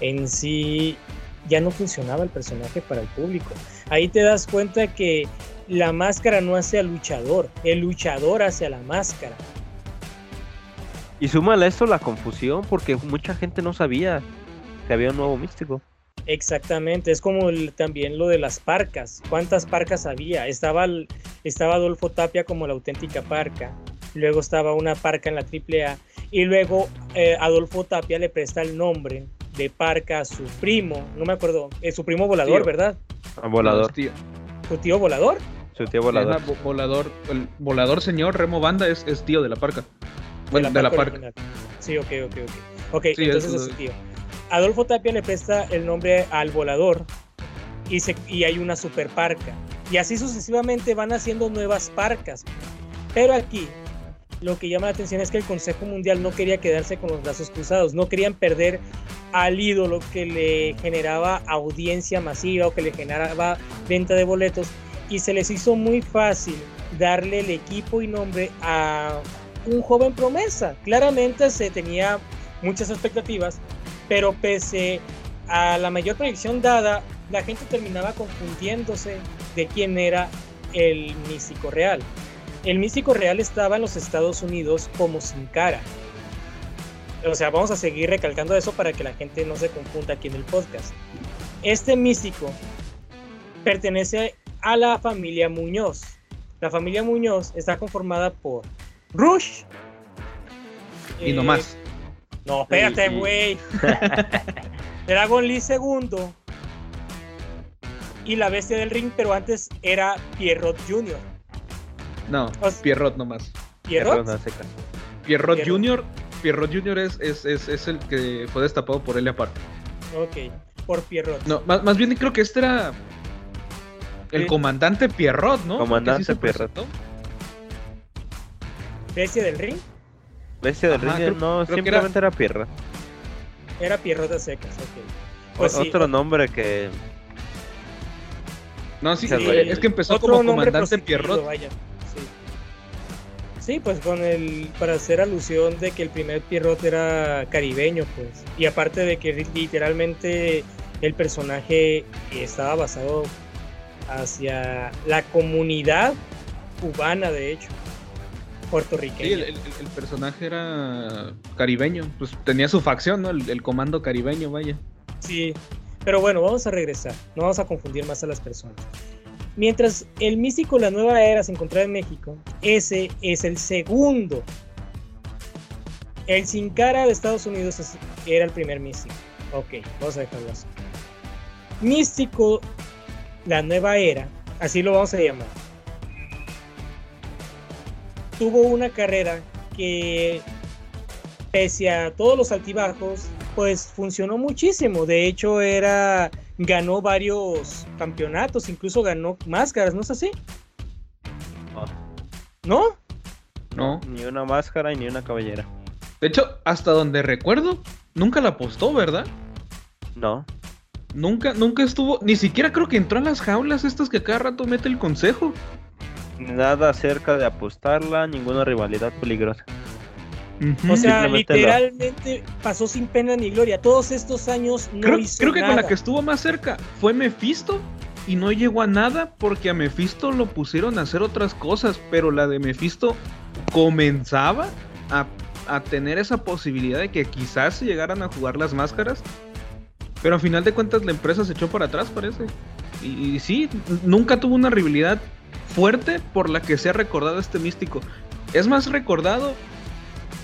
en sí ya no funcionaba el personaje para el público. Ahí te das cuenta que la máscara no hace al luchador, el luchador hace a la máscara. Y súmale a esto la confusión, porque mucha gente no sabía que había un nuevo místico. Exactamente, es como el- también lo de las parcas. ¿Cuántas parcas había? Estaba, estaba Adolfo Tapia como la auténtica parca, luego estaba una parca en la AAA y luego eh, Adolfo Tapia le presta el nombre de parca a su primo, no me acuerdo, es su primo volador, Tío. ¿verdad? A volador, tío. Su tío volador. su tío Volador. volador. volador. El volador señor Remo Banda es, es tío de la parca. Bueno, de la, parca. Sí, ok, ok, ok. Ok, Sí, entonces es su tío. Adolfo Tapia le presta el nombre al volador y, se, y hay una super parca. Y así sucesivamente van haciendo nuevas parcas. Pero aquí lo que llama la atención es que el Consejo Mundial no quería quedarse con los brazos cruzados, no querían perder al ídolo que le generaba audiencia masiva o que le generaba venta de boletos y se les hizo muy fácil darle el equipo y nombre a un joven promesa. Claramente se tenía muchas expectativas, pero pese a la mayor proyección dada, la gente terminaba confundiéndose de quién era el místico real. El místico real estaba en los Estados Unidos como sin cara. O sea, vamos a seguir recalcando eso para que la gente no se confunda aquí en el podcast. Este místico pertenece a la familia Muñoz. La familia Muñoz está conformada por Rush. Y no más. No, espérate, güey. [laughs] Dragon Lee II. Y la bestia del ring, pero antes era Pierrot Jr. No, Pierrot nomás. ¿Pierrot? Pierrot, Jr. Pierrot Jr. Es, es, es, es, el que fue destapado por él aparte. Ok, por Pierrot. No, más, más bien creo que este era el comandante Pierrot, ¿no? Comandante Pierrot. ¿Bestia del ring? Bestia del ring, no, simplemente era... Pierrot. Era Pierrot de secas, ok. Pues otro nombre que. No, sí, es que empezó como comandante Pierrot. Vaya. Sí. pues con el. Para hacer alusión de que el primer Pierrot era caribeño, pues. Y aparte de que literalmente el personaje estaba basado hacia la comunidad cubana, de hecho, puertorriqueña. Sí, el, personaje era caribeño, pues tenía su facción, ¿no? El, comando caribeño, vaya. Sí, pero bueno, vamos a regresar, no vamos a confundir más a las personas. Mientras el místico La Nueva Era se encontraba en México, ese es el segundo. El Sin Cara de Estados Unidos era el primer místico. Ok, vamos a dejarlo así. Místico la nueva era, así lo vamos a llamar, tuvo una carrera que, pese a todos los altibajos, pues funcionó muchísimo. De hecho, era ganó varios campeonatos, incluso ganó máscaras, ¿no es así? ¿No? No. Ni una máscara y ni una cabellera. De hecho, hasta donde recuerdo, nunca la apostó, ¿verdad? No. Nunca, nunca estuvo, ni siquiera creo que entró a las jaulas estas que cada rato mete el consejo. Nada acerca de apostarla, ninguna rivalidad peligrosa. O sea, literalmente pasó sin pena ni gloria. Todos estos años no creo, hizo Creo que con la que estuvo más cerca fue Mephisto y no llegó a nada porque a Mephisto lo pusieron a hacer otras cosas, pero la de Mephisto comenzaba a, a tener esa posibilidad de que quizás llegaran a jugar las máscaras pero al final de cuentas la empresa se echó para atrás, parece. Y, sí, nunca tuvo una rivalidad fuerte por la que se ha recordado este místico. Es más recordado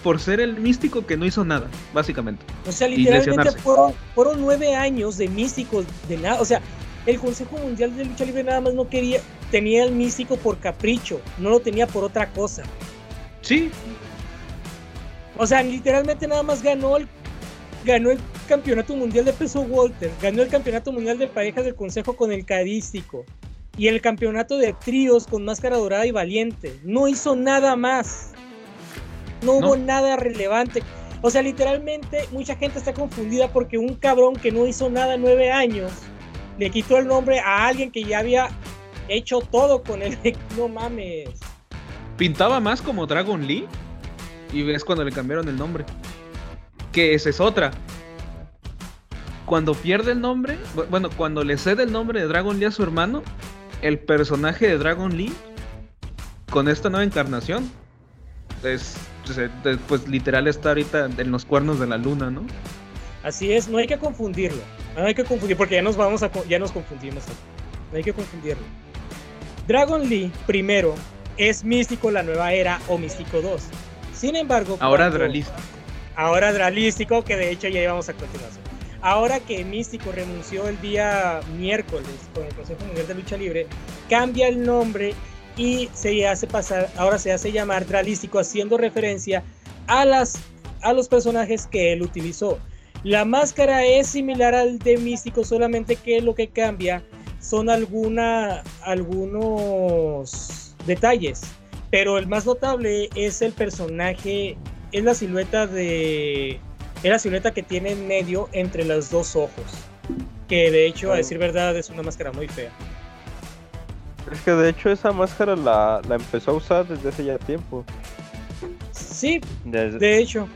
por ser el místico que no hizo nada, básicamente. O sea, literalmente fueron, fueron nueve años de místicos de nada. O sea, el Consejo Mundial de Lucha Libre nada más no quería, tenía el místico por capricho, no lo tenía por otra cosa. Sí. O sea, literalmente nada más ganó el ganó el campeonato mundial de peso Walter, ganó el campeonato mundial de parejas del Consejo con el Cadístico y el campeonato de tríos con Máscara Dorada y Valiente. No hizo nada más. No, hubo nada relevante. O sea, literalmente mucha gente está confundida porque un cabrón que no hizo nada nueve años le quitó el nombre a alguien que ya había hecho todo con él. [laughs] No mames. Pintaba más como Dragon Lee y ves cuando le cambiaron el nombre que esa es otra. Cuando pierde el nombre, bueno, cuando le cede el nombre de Dragon Lee a su hermano, el personaje de Dragon Lee, con esta nueva encarnación, es, pues literal está ahorita en los cuernos de la luna, ¿no? Así es, no hay que confundirlo. No hay que confundir, porque ya nos vamos a ya nos confundimos. No hay que confundirlo. Dragon Lee, primero, es Místico la nueva era o Místico 2. Sin embargo, ahora realista ahora Dralístico, que de hecho ya íbamos a continuación. Ahora que Místico renunció el día miércoles con el Consejo Mundial de Lucha Libre, cambia el nombre y se hace pasar, ahora se hace llamar Dralístico, haciendo referencia a, las, a los personajes que él utilizó. La máscara es similar al de Místico, solamente que lo que cambia son alguna, algunos detalles. Pero el más notable es el personaje es la silueta de. Es la silueta que tiene en medio entre los dos ojos. Que de hecho, a oh. decir verdad, es una máscara muy fea. Es que de hecho esa máscara la, empezó a usar desde hace ya tiempo. Sí, Desde- de hecho.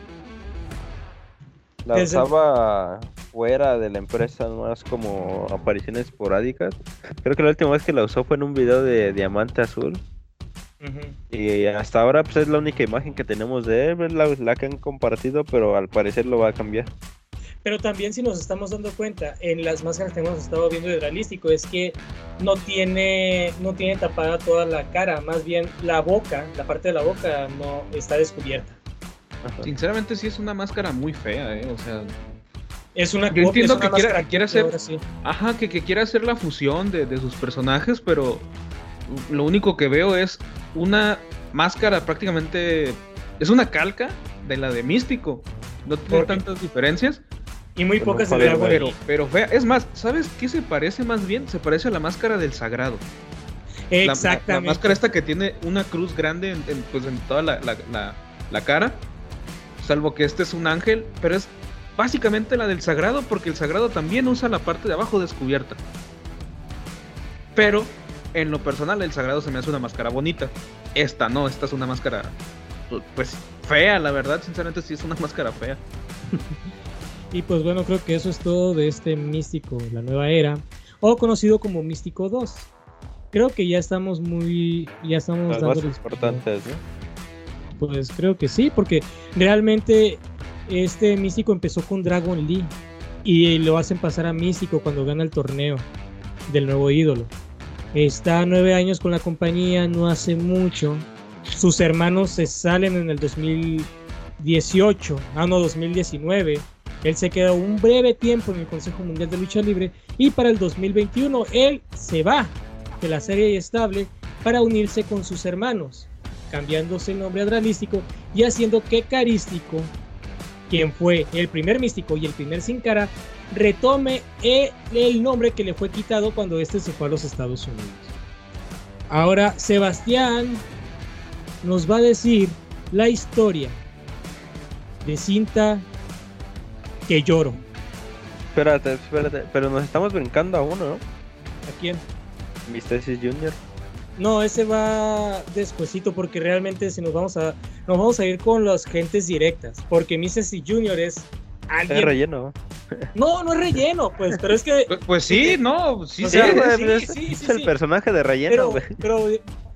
la desde- usaba fuera de la empresa, más como apariciones esporádicas. Creo que la última vez que la usó fue en un video de Diamante Azul. Y hasta ahora pues es la única imagen que tenemos de él, es la, la que han compartido, pero al parecer lo va a cambiar. Pero también si nos estamos dando cuenta, en las máscaras que hemos estado viendo de realístico, es que no tiene, no tiene tapada toda la cara, más bien la boca, la parte de la boca no está descubierta. Ajá. Sinceramente sí es una máscara muy fea, ¿eh? O sea, Es una Yo entiendo es una que quiera- copia, hacer- sí. ajá, que, que quiere hacer la fusión de, de sus personajes, pero lo único que veo es una máscara prácticamente... Es una calca de la de Místico. No tiene tantas diferencias, Y muy Pero pocas no Dragon pero, pero fea. Es más, ¿sabes qué se parece más bien? Se parece a la máscara del sagrado. La- La, la Exactamente. máscara esta que tiene una cruz grande en, en, pues, en toda la, la- la- la cara. Salvo que este es un ángel, pero es básicamente la del sagrado, porque el sagrado también usa la parte de abajo descubierta. Pero, en lo personal, el sagrado se me hace una máscara bonita. Esta no, esta es una máscara, pu- pues, fea, la verdad. Sinceramente, sí es una [laughs] máscara fea. Y pues bueno, creo que eso es todo de este Místico, la nueva era, o conocido como Místico 2. Creo que ya estamos muy, ya estamos Las más importantes, ¿no? Pues creo que sí, porque realmente este Místico empezó con Dragon Lee y lo hacen pasar a Místico cuando gana el torneo del nuevo ídolo. Está nueve años con la compañía, no hace mucho. Sus hermanos se salen en el 2018, ah no, 2019. Él se queda un breve tiempo en el Consejo Mundial de Lucha Libre y para el 2021 él se va de la serie estable para unirse con sus hermanos cambiándose el nombre a Dralístico y haciendo que Carístico, quien fue el primer místico y el primer sin cara, retome el, el nombre que le fue quitado cuando este se fue a los Estados Unidos. Ahora Sebastián nos va a decir la historia de cinta que lloro. Espérate, espérate, pero nos estamos brincando a uno, ¿no? ¿A quién? Mistesis Junior. No, ese va despuesito porque realmente si nos vamos a nos vamos a ir con las gentes directas, porque Mrs. Junior es Es alguien relleno. No, no es relleno, pues, pero es que. [laughs] Pues, pues sí, no, sí, O sí. sea, güey, sí, pues, sí, es sí, el sí. personaje de relleno, Pero, güey. pero,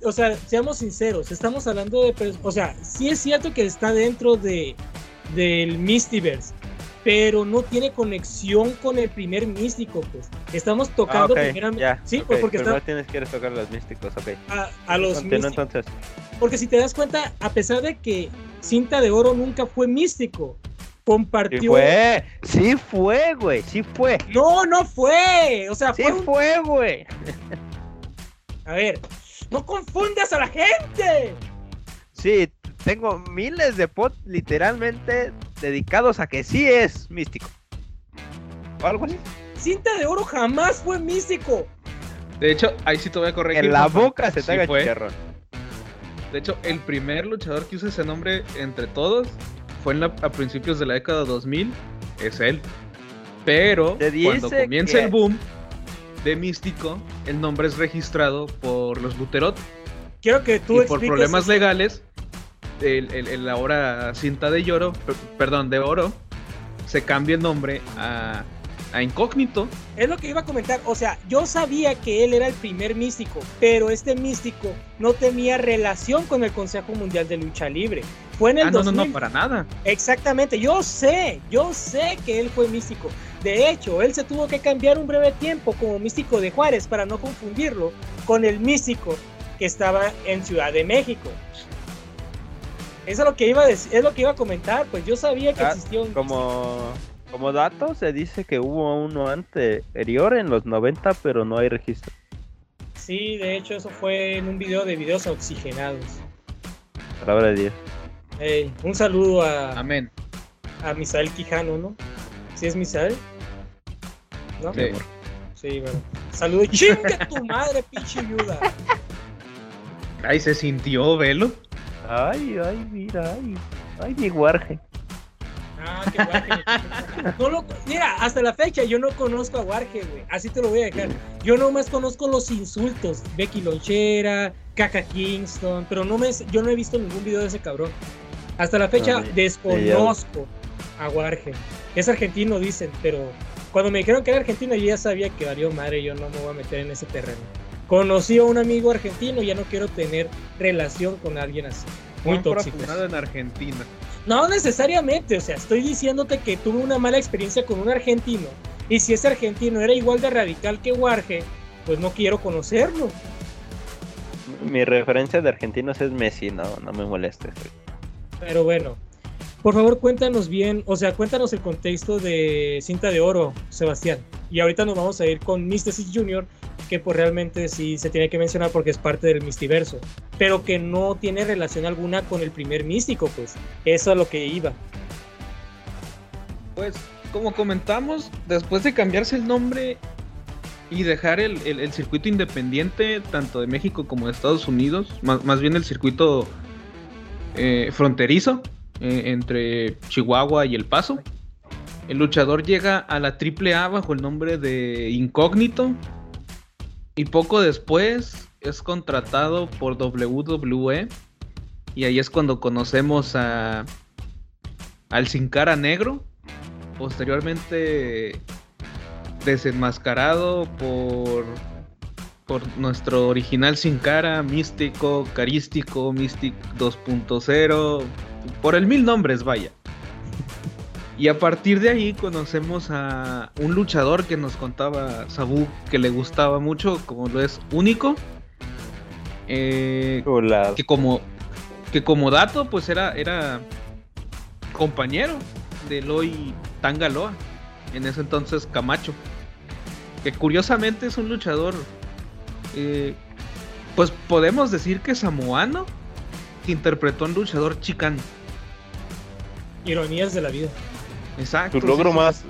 o sea, seamos sinceros, estamos hablando de. O sea, sí es cierto que está dentro de del Mistiverse, pero no tiene conexión con el primer místico, pues. Estamos Ah, tocando ok, primeramente. ya. sí, pues porque primero está tienes que tocar a los místicos, ok. a, a los Continúa místicos. entonces. Porque si te das cuenta, a pesar de que Cinta de Oro nunca fue místico, compartió. Sí fue, sí fue, güey, sí fue. No, no fue. O sea, Sí fue un fue, güey. A ver, no confundas a la gente. Sí, tengo miles de pods literalmente dedicados a que sí es místico. ¿O algo así? Cinta de oro jamás fue místico. De hecho, ahí sí te voy a corregir. En la boca se Sí te haga fue. chicharrón. De hecho, el primer luchador que usa ese nombre entre todos fue en la- a principios de la década 2000. Es él. Pero cuando comienza que- el boom de Místico, el nombre es registrado por los Luterot. Quiero que tú y por problemas eso. legales, el, el- el ahora cinta de lloro, per- perdón, de oro, se cambia el nombre a, a Incógnito. Es lo que iba a comentar. O sea, yo sabía que él era el primer místico, pero este místico no tenía relación con el Consejo Mundial de Lucha Libre. Fue en el Ah, no, no, 2000. no, para nada. Exactamente, yo sé, yo sé que él fue místico. De hecho, él se tuvo que cambiar un breve tiempo como místico de Juárez para no confundirlo con el místico que estaba en Ciudad de México. Eso es lo que iba a decir, es lo que iba a comentar, pues yo sabía que Ah, existía un Como, como dato, se dice que hubo uno anterior en los 90, pero no hay registro. Sí, de hecho eso fue en un video de videos oxigenados. Palabra de Dios. Un saludo a, Amén. a Misael Quijano, ¿no? ¿Sí es Misael? ¿No? Sí. Sí, bueno. Saludo. ¡Chingue tu madre, pinche viuda! Ay, se sintió, velo. Ay, ay, mira, ay. Ay, mi guarje. Ah, qué guarje. No lo- mira, hasta la fecha yo no conozco a Warge, güey. Así te lo voy a dejar. Yo nomás conozco los insultos. Becky Lonchera, Caca Kingston. Pero no me, yo no he visto ningún video de ese cabrón. Hasta la fecha de- desconozco a Warge. Es argentino, dicen, pero cuando me dijeron que era argentino, yo ya sabía que valió madre, yo no me voy a meter en ese terreno. Conocí a un amigo argentino y ya no quiero tener relación con alguien así. Muy tóxico. en Argentina. No necesariamente, o sea, estoy diciéndote que tuve una mala experiencia con un argentino. Y si ese argentino era igual de radical que Warge, pues no quiero conocerlo. Mi referencia de argentinos es Messi, no, no me molestes. güey. Pero bueno, por favor cuéntanos bien, o sea, cuéntanos el contexto de Cinta de Oro, Sebastián. Y ahorita nos vamos a ir con Mysticis Jr., que pues realmente sí se tiene que mencionar porque es parte del Mistiverso, pero que no tiene relación alguna con el primer místico, pues. Eso es lo que iba. Pues, como comentamos, después de cambiarse el nombre y dejar el, el- el circuito independiente, tanto de México como de Estados Unidos, más, más bien el circuito eh, fronterizo eh, entre Chihuahua y El Paso, el luchador llega a la AAA bajo el nombre de Incógnito y poco después es contratado por WWE y ahí es cuando conocemos a al Sin Cara Negro, posteriormente desenmascarado por por nuestro original Sin Cara, Místico, Carístico, Mystic 2.0, por el mil nombres, vaya. Y a partir de ahí conocemos a un luchador que nos contaba Sabu que le gustaba mucho, como lo es Único. Eh, que como que como dato pues era era compañero de Eloy Tangaloa en ese entonces Camacho que curiosamente es un luchador eh, pues podemos decir que samoano que interpretó a un luchador chicano Ironías de la vida. exacto Su logro sí, sí. más,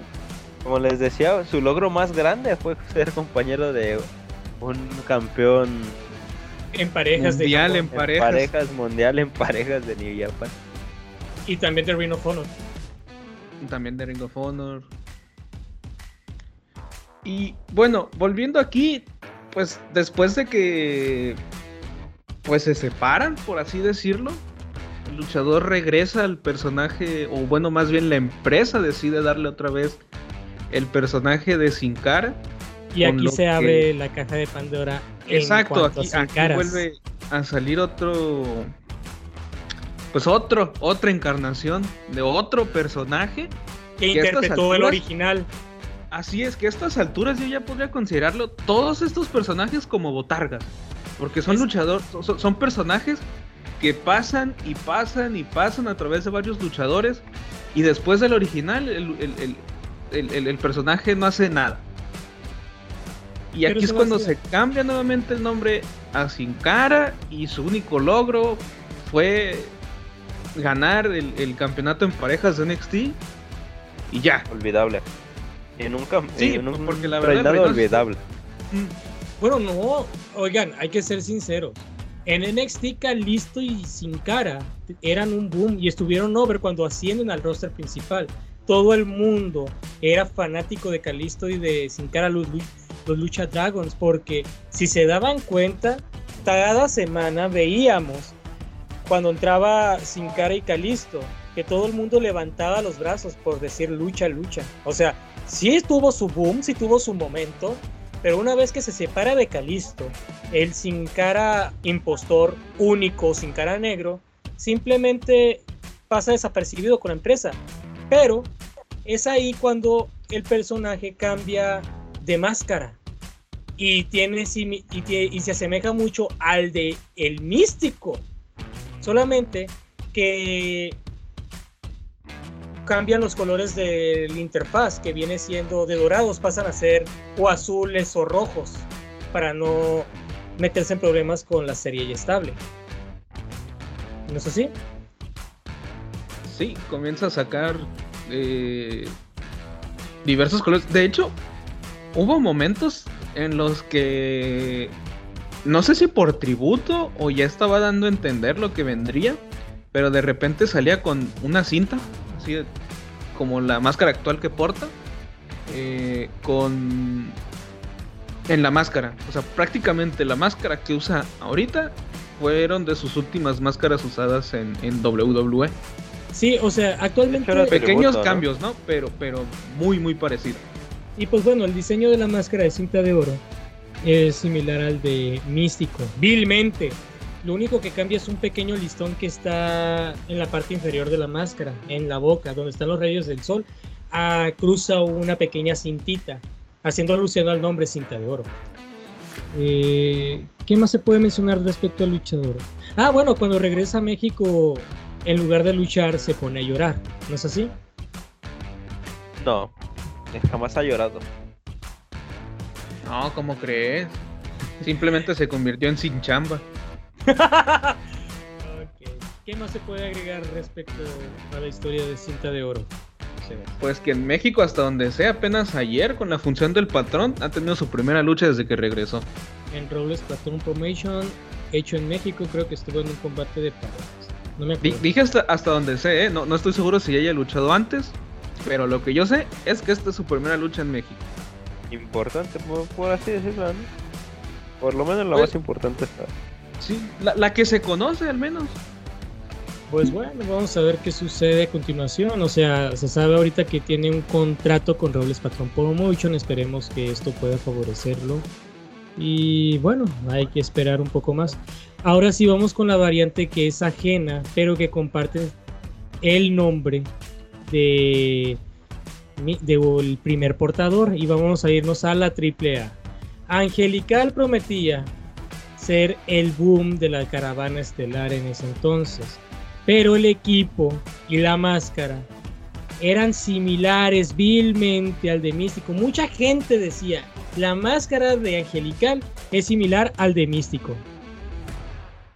como les decía, su logro más grande fue [laughs] ser compañero de un campeón En parejas Mundial de en Japón. parejas. parejas mundial en parejas de New Japan. Y también de Ring of Honor. también de Ring of Honor. Y bueno, volviendo aquí, pues después de que pues se separan, por así decirlo, el luchador regresa al personaje, o bueno, más bien la empresa decide darle otra vez el personaje de Sin Cara. Y aquí se que- abre la caja de Pandora. Exacto, aquí, vuelve a salir otro, pues otro, otra encarnación de otro personaje que interpretó el original. Así es que a estas alturas yo ya podría considerarlo todos estos personajes como botargas. Porque son Es- luchadores, son, son personajes que pasan y pasan y pasan a través de varios luchadores. Y después del original, el, el- el- el- el- el personaje no hace nada. Y Pero aquí es cuando se cambia nuevamente el nombre a Sin Cara. Y su único logro fue ganar el, el campeonato en parejas de NXT. Y ya. Olvidable. Y nunca. Sí, en un porque la verdad, olvidable. Bueno, no, oigan, hay que ser sinceros. En NXT Calisto y Sin Cara eran un boom y estuvieron over cuando ascienden al roster principal. Todo el mundo era fanático de Calisto y de Sin Cara los, los Lucha Dragons porque si se daban cuenta, cada semana veíamos cuando entraba Sin Cara y Calisto que todo el mundo levantaba los brazos por decir lucha, lucha. O sea, sí tuvo su boom, sí tuvo su momento, pero una vez que se separa de Calisto, el sin cara impostor único, sin cara negro, simplemente pasa desapercibido con la empresa. Pero es ahí cuando el personaje cambia de máscara y tiene y, y se asemeja mucho al de el místico. Solamente que cambian los colores de la interfaz, que viene siendo de dorados, pasan a ser o azules o rojos, para no meterse en problemas con la serie estable. ¿No es así? Sí, comienza a sacar eh, diversos colores. De hecho, hubo momentos en los que no sé si por tributo o ya estaba dando a entender lo que vendría, pero de repente salía con una cinta, así como la máscara actual que porta, eh, con en la máscara, o sea, prácticamente la máscara que usa ahorita fueron de sus últimas máscaras usadas en, en WWE. Sí, o sea, actualmente... Pequeños tributo, ¿no? cambios, ¿no? Pero, pero muy, muy parecido. Y pues bueno, el diseño de la máscara de cinta de oro es similar al de Místico, vilmente. Lo único que cambia es un pequeño listón que está en la parte inferior de la máscara, en la boca, donde están los rayos del sol. Ah, cruza una pequeña cintita, haciendo alusión al nombre cinta de oro. Eh, ¿Qué más se puede mencionar respecto al luchador? Ah, bueno, cuando regresa a México, en lugar de luchar, se pone a llorar. ¿No es así? No, jamás ha llorado. No, ¿cómo crees? Simplemente se convirtió en sin chamba. Ok. ¿Qué más se puede agregar respecto a la historia de cinta de oro? Pues que en México, hasta donde sea, apenas ayer, con la función del patrón, ha tenido su primera lucha desde que regresó. En Robles Platón Promotion, hecho en México, creo que estuvo en un combate de parejas. No me acuerdo. dije hasta, hasta donde sé, ¿eh? no, no estoy seguro si haya luchado antes, pero lo que yo sé es que esta es su primera lucha en México. Importante, por, por así decirlo, ¿no? Por lo menos la Pues- más importante está. Sí, la, que se conoce al menos. Pues bueno, vamos a ver qué sucede a continuación. O sea, se sabe ahorita que tiene un contrato con Robles Patron Promotion. Esperemos que esto pueda favorecerlo. Y bueno, hay que esperar un poco más. Ahora sí vamos con la variante que es ajena, pero que comparte el nombre de, mi- de el primer portador. Y vamos a irnos a la AAA. Angelical prometía ser el boom de la caravana estelar en ese entonces. Pero el equipo y la máscara eran similares vilmente al de Místico. Mucha gente decía, la máscara de Angelical es similar al de Místico.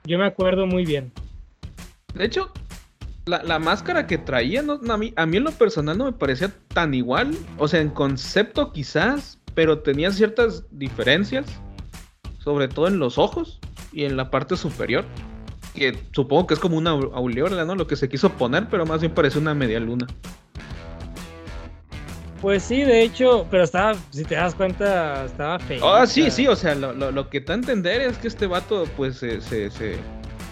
Yo me acuerdo muy bien. De hecho, la, máscara que traía, a, a mí en lo personal no me parecía tan igual. O sea, en concepto quizás, pero tenía ciertas diferencias. Sobre todo en los ojos y en la parte superior. Que supongo que es como una au- aureola, ¿no? Lo que se quiso poner, pero más bien parece una media luna. Pues sí, de hecho, pero estaba, si te das cuenta, estaba feo. Ah, sí, sí, o sea, lo, lo- lo que a entender es que este vato, pues, se, se, se-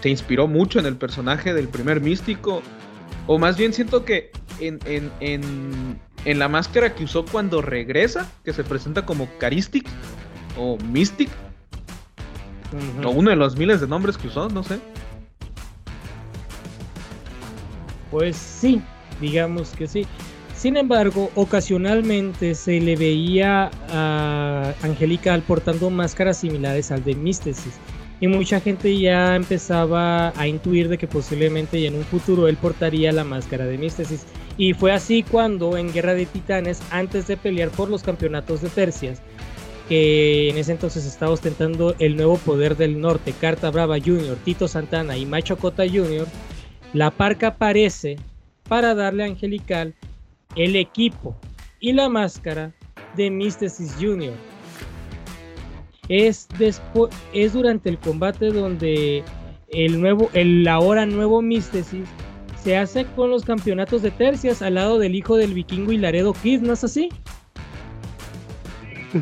se inspiró mucho en el personaje del primer místico. O más bien siento que en, en, en, en la máscara que usó cuando regresa, que se presenta como Caristic o Mystic, o uno de los miles de nombres que usó, no sé. Pues sí, digamos que sí. Sin embargo, ocasionalmente se le veía a Angelical portando máscaras similares al de Místesis. Y mucha gente ya empezaba a intuir de que posiblemente ya en un futuro él portaría la máscara de Místesis. Y fue así cuando en Guerra de Titanes, antes de pelear por los campeonatos de tercias, que en ese entonces estaba ostentando el nuevo poder del norte, Carta Brava Jr., Tito Santana y Macho Cota Jr., la parca aparece para darle a Angelical el equipo y la máscara de Mysticis Jr. Es, es durante el combate donde el nuevo, el ahora nuevo Mysticis se hace con los campeonatos de tercias al lado del hijo del vikingo y Laredo Kid, ¿no es así?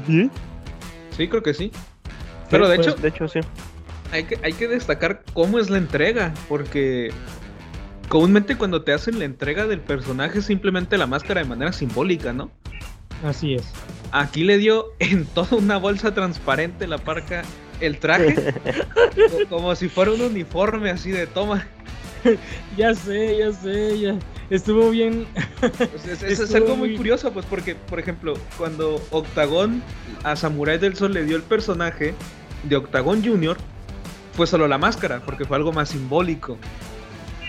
Sí, creo que sí. Pero de pues, hecho, De hecho, sí. hay que, hay que destacar cómo es la entrega, porque comúnmente cuando te hacen la entrega del personaje es simplemente la máscara de manera simbólica, ¿no? Así es. Aquí le dio en [laughs] toda una bolsa transparente la parca el traje, [laughs] co- como si fuera un uniforme así de toma. [laughs] Ya sé, ya sé, ya. Estuvo bien. Pues es, es- es [laughs] Estuvo algo muy muy- curioso, pues porque, por ejemplo, cuando Octagon a Samurai del Sol le dio el personaje de Octagon Junior, fue solo la máscara, porque fue algo más simbólico.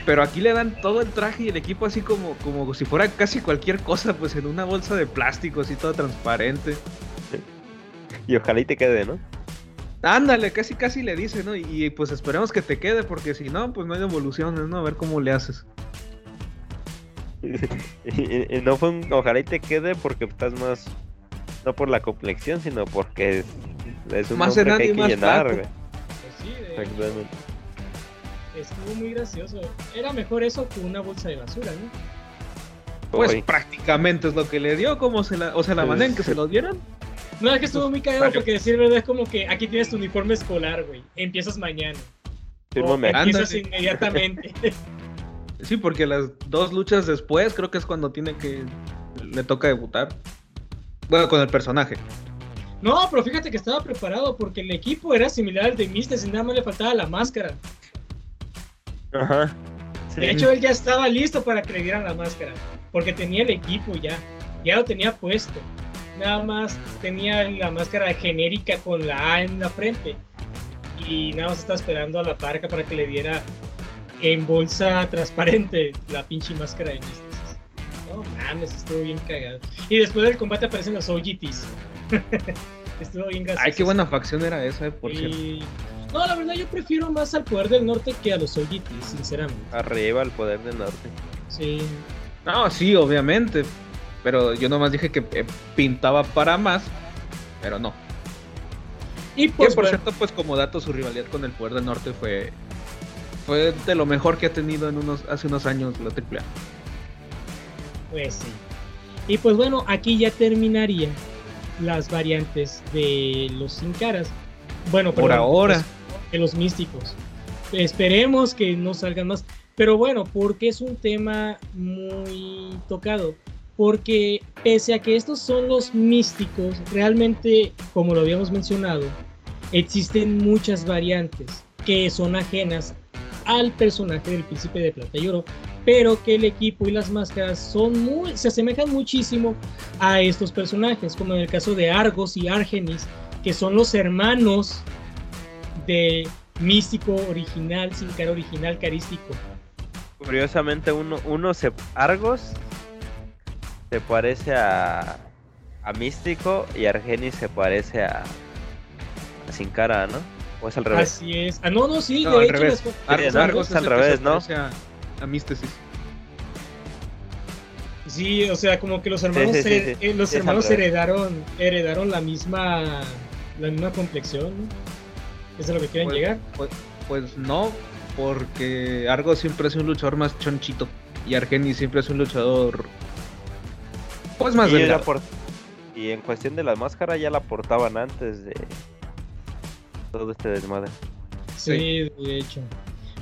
Pero aquí le dan todo el traje y el equipo así como, como si fuera casi cualquier cosa, pues en una bolsa de plástico así todo transparente. Y ojalá y te quede, ¿no? Ándale, casi casi le dice, ¿no? Y, y, pues esperemos que te quede, porque si no, pues no hay evoluciones, ¿no? A ver cómo le haces. [laughs] Y, y no fue un ojalá y te quede porque estás más. No por la complexión, sino porque es, es un Más que hay y que más llenar. Pues sí, de Exactamente. estuvo muy gracioso. Era mejor eso que una bolsa de basura, ¿no? Pues Uy, prácticamente es lo que le dio, como se la, o sea, la Pues- manera en que se lo dieron. No, es que estuvo muy cagado porque decir verdad es como que aquí tienes tu uniforme escolar, güey. Empiezas mañana. Fírmame aquí. Empiezas Ándale. inmediatamente. [laughs] Sí, porque las dos luchas después creo que es cuando tiene que. Le toca debutar. Bueno, con el personaje. No, pero fíjate que estaba preparado porque el equipo era similar al de Mister, y nada más le faltaba la máscara. Ajá. Sí. De hecho, él ya estaba listo para que le dieran la máscara, porque tenía el equipo ya, ya lo tenía puesto. Nada más tenía la máscara genérica con la A en la frente. Y nada más estaba esperando a la parca para que le diera en bolsa transparente la pinche máscara de Mister. No mames, estuvo bien cagado. Y después del combate aparecen los OGTs. [laughs] estuvo bien gracioso. Ay, qué buena facción era esa, eh, por cierto. Y- No, la verdad yo prefiero más al poder del norte que a los OGTs, sinceramente. Arriba el poder del norte. Sí. No, sí, obviamente. Pero yo nomás dije que eh, pintaba para más. Pero no. Y Que pues, por bueno, cierto, pues como dato, su rivalidad con el Poder del Norte fue fue de lo mejor que ha tenido en unos hace unos años la AAA. pues sí. Y pues bueno, aquí ya terminaría las variantes de los sin caras. Bueno, Por perdón, ahora. los- de los místicos. Esperemos que no salgan más. Pero bueno, porque es un tema muy tocado. Porque pese a que estos son los místicos, realmente, como lo habíamos mencionado, existen muchas variantes que son ajenas al personaje del príncipe de plata y oro, pero que el equipo y las máscaras son muy, se asemejan muchísimo a estos personajes, como en el caso de Argos y Argenis, que son los hermanos de místico original, sin cara original, carístico. Curiosamente, uno, uno se. Argos se parece a. a Místico y Argenis se parece a. a Sin Cara, ¿no? O es al revés. Así es. Ah, no, no, sí, No, de al hecho, revés. las- Argos, es al revés, ¿no? A, a Místesis. Sí, o sea, como que los hermanos, sí, sí, her- sí. eh, los hermanos heredaron, heredaron la misma, la misma complexión, ¿no? ¿Es a lo que quieren Pues- llegar? Pues, pues no, porque Argos siempre es un luchador más chonchito. Y Argenis siempre es un luchador. Pues más y, por- y en cuestión de la máscara ya la portaban antes de. Todo este desmadre. Sí, de hecho.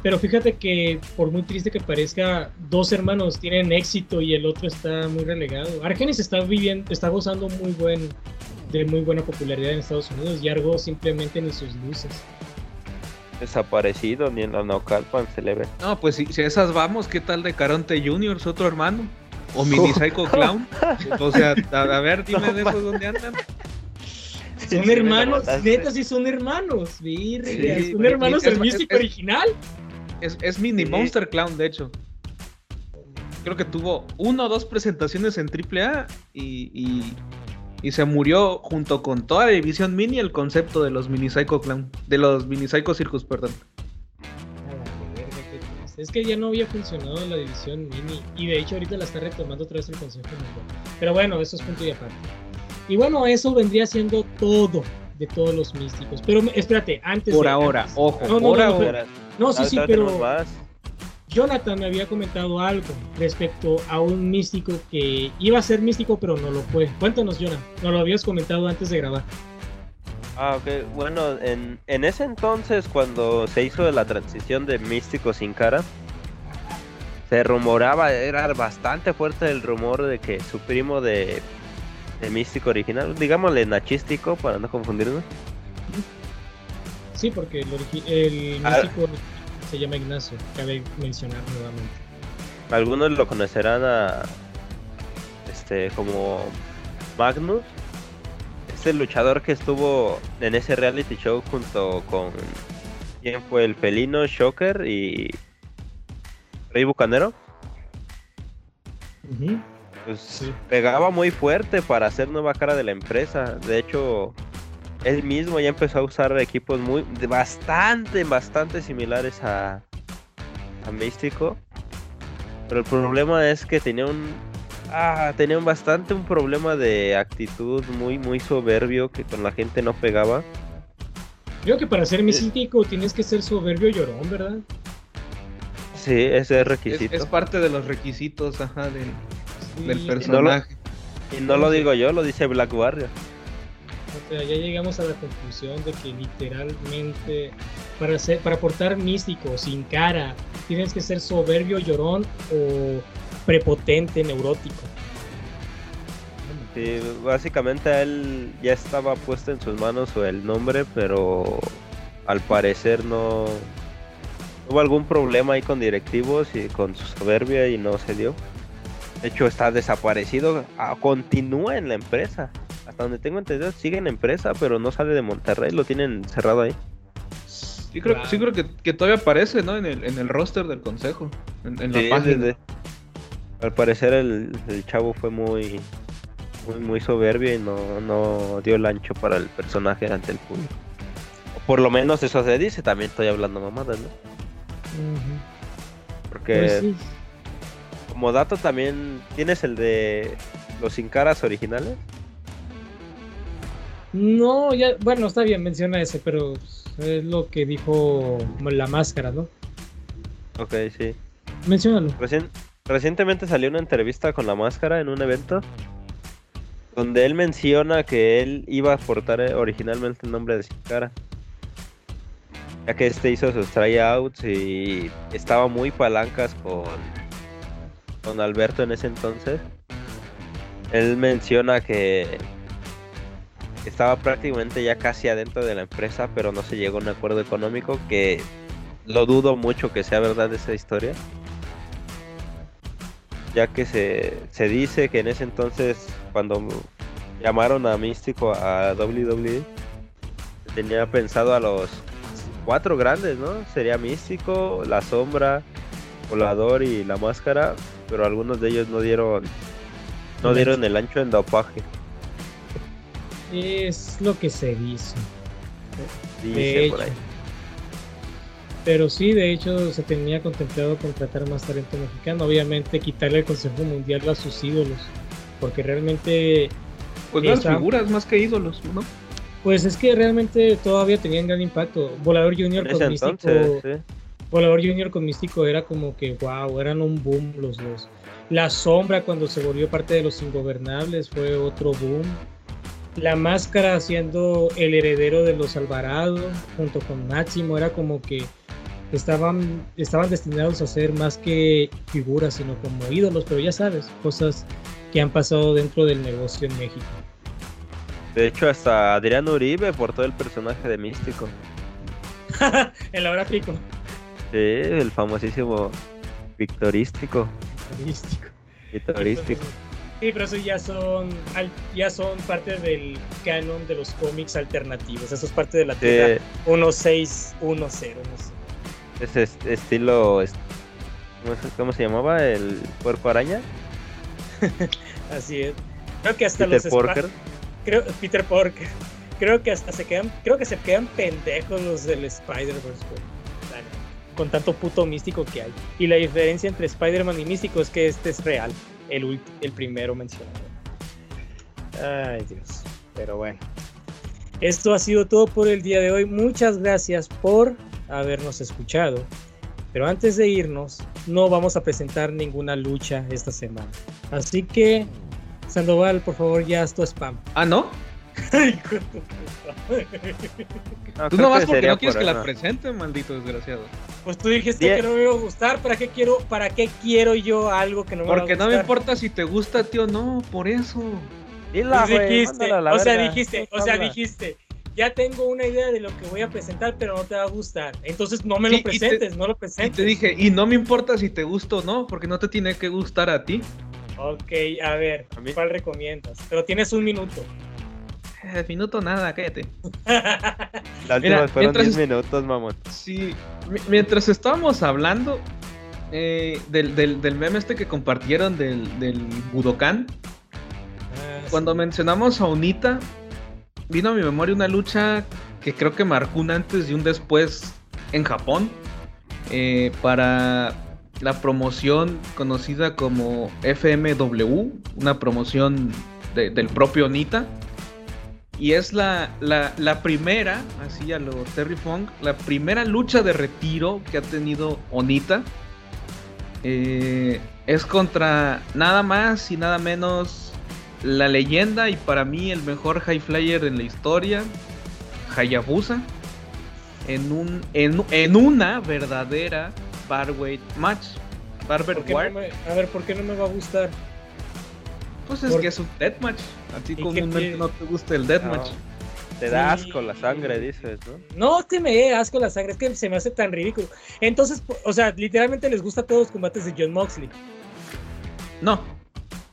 Pero fíjate que por muy triste que parezca, dos hermanos tienen éxito y el otro está muy relegado. Argenis está viviendo, está gozando muy buen, de muy buena popularidad en Estados Unidos y Argo simplemente ni sus luces. Desaparecido, ni en la Naucalpan se le ve. No, pues si, si esas vamos, ¿qué tal de Caronte Jr., su otro hermano? O [laughs] Mini Psycho Clown. [laughs] O sea, a, a ver, dime No, de esos dónde andan. Son Sí, hermanos, neta, sí son hermanos. Virga, Sí, son hermanos mi- del es- místico es- original. Es, es Mini Sí. Monster Clown, de hecho. Creo que tuvo una o dos presentaciones en AAA y, y, y se murió junto con toda la división mini el concepto de los Mini Psycho Clown. De los Mini Psycho Circus, perdón. Es que ya no había funcionado la división mini y de hecho ahorita la está retomando otra vez el Consejo Mundial. Pero bueno, eso es punto y aparte. Y bueno, eso vendría siendo todo de todos los místicos. Pero me- espérate, antes Por de- ahora, antes- ojo, No, no, por no, no, ahora. No, sí, sí, pero. Jonathan me había comentado algo respecto a un místico que iba a ser místico pero no lo fue. Cuéntanos, Jonathan. Nos lo habías comentado antes de grabar. Ah, ok. Bueno, en, en ese entonces, cuando se hizo la transición de Místico sin cara, se rumoraba, era bastante fuerte el rumor de que su primo de, de Místico original, digámosle nachístico para no confundirnos, Sí, porque el, el Ah. místico se llama Ignacio. Cabe mencionar nuevamente. algunos lo conocerán a este como Magnus, este luchador que estuvo en ese reality show junto con quién fue el felino Shocker y Rey Bucanero. Ujú. Pues Sí. pegaba muy fuerte para ser nueva cara de la empresa. De hecho, él mismo ya empezó a usar equipos muy de bastante, bastante similares a, a Místico. Pero el problema es que tenía un ah, tenía un bastante un problema de actitud muy muy soberbio que con la gente no pegaba. Creo que para ser místico tienes que ser soberbio y llorón, ¿verdad? Sí, ese es Es, requisito. es parte de los requisitos ajá, del, Sí, del o personaje. Y no lo digo yo, lo dice Black Warrior. sea, ya llegamos a la conclusión de que literalmente para, ser, para portar místico, sin cara, tienes que ser soberbio, llorón o prepotente, neurótico. Sí, básicamente a él ya estaba puesto en sus manos el nombre, pero al parecer no hubo algún problema ahí con directivos y con su soberbia y no se dio. De hecho está desaparecido, ah, continúa en la empresa. Hasta donde tengo entendido sigue en empresa, pero no sale de Monterrey, lo tienen cerrado ahí. Sí creo, sí creo que, que todavía aparece, ¿no? En el, en el roster del consejo, en, en la Sí, página. desde- al parecer el, el chavo fue muy, muy muy soberbio y no, no dio el ancho para el personaje ante el público. O por lo menos eso se dice, también estoy hablando mamadas, ¿no? Porque Pues sí. Como dato también tienes el de los sin caras originales. No, ya, bueno, está bien, menciona ese, pero es lo que dijo la máscara, ¿no? Ok, sí. Menciónalo. Recien- recientemente salió una entrevista con la máscara en un evento donde él menciona que él iba a portar eh, originalmente el nombre de Sin Cara. Ya que este hizo sus tryouts y estaba muy palancas con, con Alberto en ese entonces. Él menciona que estaba prácticamente ya casi adentro de la empresa, pero no se llegó a un acuerdo económico, que lo dudo mucho que sea verdad esa historia ya que se, se dice que en ese entonces cuando llamaron a Místico a WWE tenía pensado a los cuatro grandes, ¿no? Sería Místico, La Sombra, Volador y La Máscara, pero algunos de ellos no dieron no El dieron el ancho en dopaje. Es lo que se dice. Dice De por hecho. ahí. Pero sí, de hecho, se tenía contemplado contratar más talento mexicano. Obviamente, quitarle el Consejo Mundial a sus ídolos. Porque realmente, Pues las figuras más que ídolos, ¿no? pues es que realmente todavía tenían gran impacto. Volador Junior En ese entonces. Volador Junior con Místico era como que, wow, eran un boom los dos. La Sombra, cuando se volvió parte de los Ingobernables, fue otro boom. La Máscara, siendo el heredero de los Alvarado, junto con Máximo, era como que estaban, estaban destinados a ser más que figuras, sino como ídolos, pero ya sabes, cosas que han pasado dentro del negocio en México. De hecho, hasta Adrián Uribe portó el personaje de Místico. [laughs] el gráfico. Sí, el famosísimo Victorístico. Místico. Victorístico. Sí, pero eso ya son ya son parte del canon de los cómics alternativos. Eso es parte de la Sí, Tierra 1610, no sé. es- estilo. es- ¿cómo, se- llamaba? ¿El cuerpo araña? [laughs] Así es. Creo que hasta Peter los Porker. Creo Peter Porker. Creo que hasta se quedan creo que se quedan pendejos los del Spider-Verse con, tan- con tanto puto místico que hay. Y la diferencia entre Spider-Man y místico es que este es real, el el primero mencionado. Ay, Dios. Pero bueno. Esto ha sido todo por el día de hoy. Muchas gracias por habernos escuchado. Pero antes de irnos, no vamos a presentar ninguna lucha esta semana. Así que, Sandoval, por favor, ya haz tu spam. Ah, ¿no? [laughs] No, Tú nomás porque no quieres por que la eso. presente, maldito desgraciado. Pues tú dijiste Die- que no me iba a gustar. ¿Para qué quiero, para qué quiero yo algo que no me va a Porque gustar? no me importa si te gusta, tío, no, por eso. Dila, Pues dijiste, mándala a la o sea, verga. dijiste, o sea, dijiste, ya tengo una idea de lo que voy a presentar, pero no te va a gustar. Entonces no me Sí, lo y te- presentes, no lo Y presentes. te dije, y no me importa si te gusta o no, porque no te tiene que gustar a ti. Ok, a ver, A mí- ¿cuál recomiendas? Pero tienes un minuto. Eh, [laughs] minuto nada, cállate. [laughs] La última Mira, fueron mientras- 10 minutos, mamón. Sí, mi- mientras estábamos hablando eh, del, del, del meme este que compartieron del, del Budokan, Ah, cuando sí. mencionamos a Unita, vino a mi memoria una lucha que creo que marcó un antes y un después en Japón eh, para la promoción conocida como FMW, una promoción de- del propio Onita. Y es la, la, la primera, así a lo Terry Funk, la primera lucha de retiro que ha tenido Onita. Eh, es contra nada más y nada menos la leyenda y para mí el mejor high flyer en la historia, Hayabusa. en un en, en una verdadera barweight match. Barber ¿Por qué War. no me- a ver, ¿por qué no me va a gustar? Pues es por- que es un deathmatch. A ti ¿Y qué comúnmente no te gusta el deathmatch. No, te da Sí. asco la sangre, dices, ¿no? No, es que me dé asco la sangre, es que se me hace tan ridículo. Entonces, o sea, literalmente les gusta todos los combates de John Moxley. No,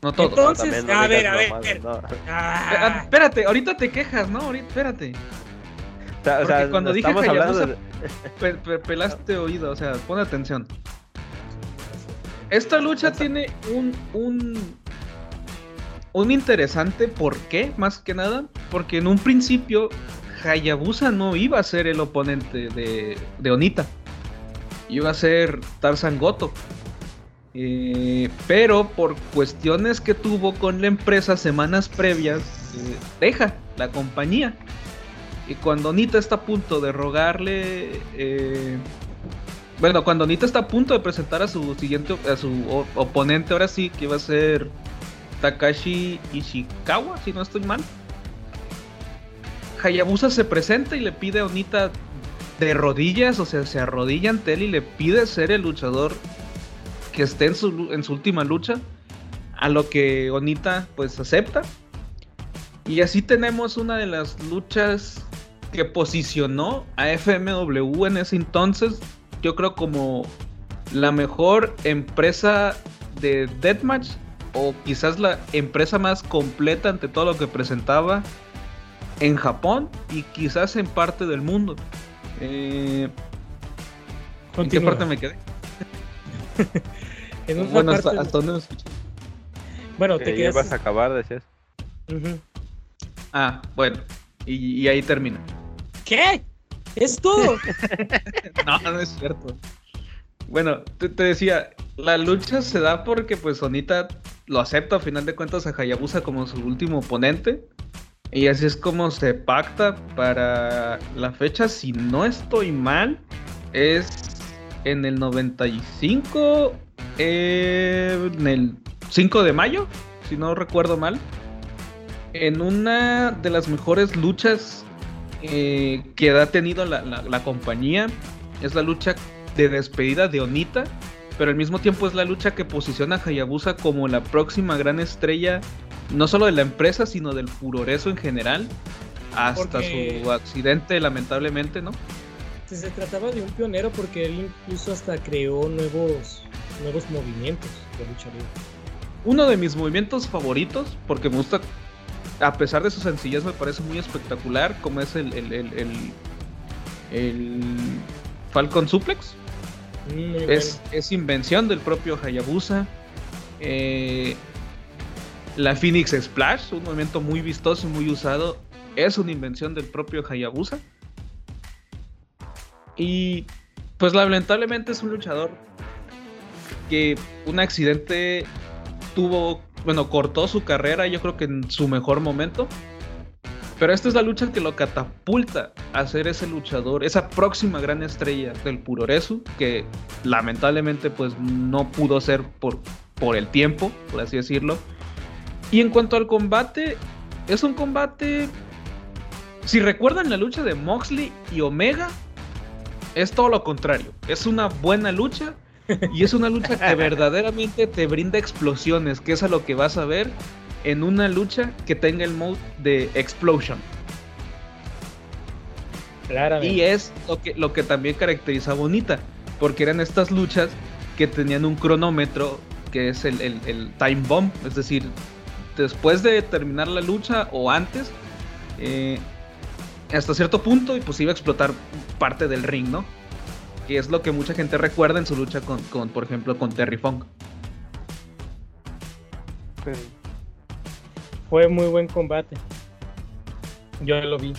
no todo. Entonces- no a ver, a ver, no. Ah, ah, espérate, ahorita te quejas, ¿no? Ahorita, espérate. O sea, o Porque sea, cuando dije Hayabusa- de... Pe- pe- pelaste oído, o sea, pon atención. Esta lucha tiene un, un, un interesante por qué, más que nada, porque en un principio Hayabusa no iba a ser el oponente de, de Onita, iba a ser Tarzan Goto. Eh, pero por cuestiones que tuvo con la empresa semanas previas, eh, deja la compañía. Y cuando Onita está a punto de rogarle eh, bueno, cuando Nita está a punto de presentar a su siguiente, a su oponente, ahora sí, que va a ser Takashi Ishikawa, si no estoy mal. Hayabusa se presenta y le pide a Onita de rodillas, o sea, se arrodilla ante él y le pide ser el luchador que esté en su, última lucha. A lo que Onita pues acepta. Y así tenemos una de las luchas que posicionó a FMW en ese entonces yo creo como la mejor empresa de Deathmatch o quizás la empresa más completa ante todo lo que presentaba en Japón y quizás en parte del mundo. Eh, ¿En qué parte me quedé? [laughs] En una Bueno, parte- hasta, hasta dónde me escuché. bueno, te Que ya quedas. vas a acabar, decías. Ah, bueno, y, y ahí termina. ¿Qué? ¿Es todo? [laughs] No, no es cierto. Bueno, te, decía, la lucha se da porque pues Sonita lo acepta a final de cuentas a Hayabusa como su último oponente. Y así es como se pacta para la fecha, si no estoy mal, es en el 95, eh, en el 5 de mayo, si no recuerdo mal. En una de las mejores luchas eh, que ha tenido la- la compañía. Es la lucha de despedida de Onita, pero al mismo tiempo es la lucha que posiciona a Hayabusa como la próxima gran estrella, no solo de la empresa, sino del furoreso en general, hasta Porque- su accidente, lamentablemente, ¿no? Se, se trataba de un pionero porque él incluso hasta creó nuevos, nuevos movimientos de lucha libre. Uno de mis movimientos favoritos, porque me gusta, a pesar de su sencillez, me parece muy espectacular, como es el, el- el Falcon Suplex. Muy Es, es invención del propio Hayabusa. Eh, la Phoenix Splash, un movimiento muy vistoso y muy usado, es una invención del propio Hayabusa. Y pues lamentablemente es un luchador que un accidente tuvo, bueno, cortó su carrera, yo creo que en su mejor momento. Pero esta es la lucha que lo catapulta a ser ese luchador, esa próxima gran estrella del Puroresu, que lamentablemente pues no pudo ser por, por el tiempo, por así decirlo. Y en cuanto al combate, es un combate... Si recuerdan la lucha de Moxley y Omega, es todo lo contrario. Es una buena lucha y es una lucha que [laughs] verdaderamente te brinda explosiones, que es a lo que vas a ver en una lucha que tenga el mode de explosion. Claramente. Y es lo que, lo que también caracteriza a Bonita, porque eran estas luchas que tenían un cronómetro que es el, el- el time bomb, es decir, después de terminar la lucha o antes, eh, hasta cierto punto, y pues iba a explotar parte del ring, ¿no? Que es lo que mucha gente recuerda en su lucha con, con, por ejemplo, con Terry Funk. Fue muy buen combate. Yo lo vi.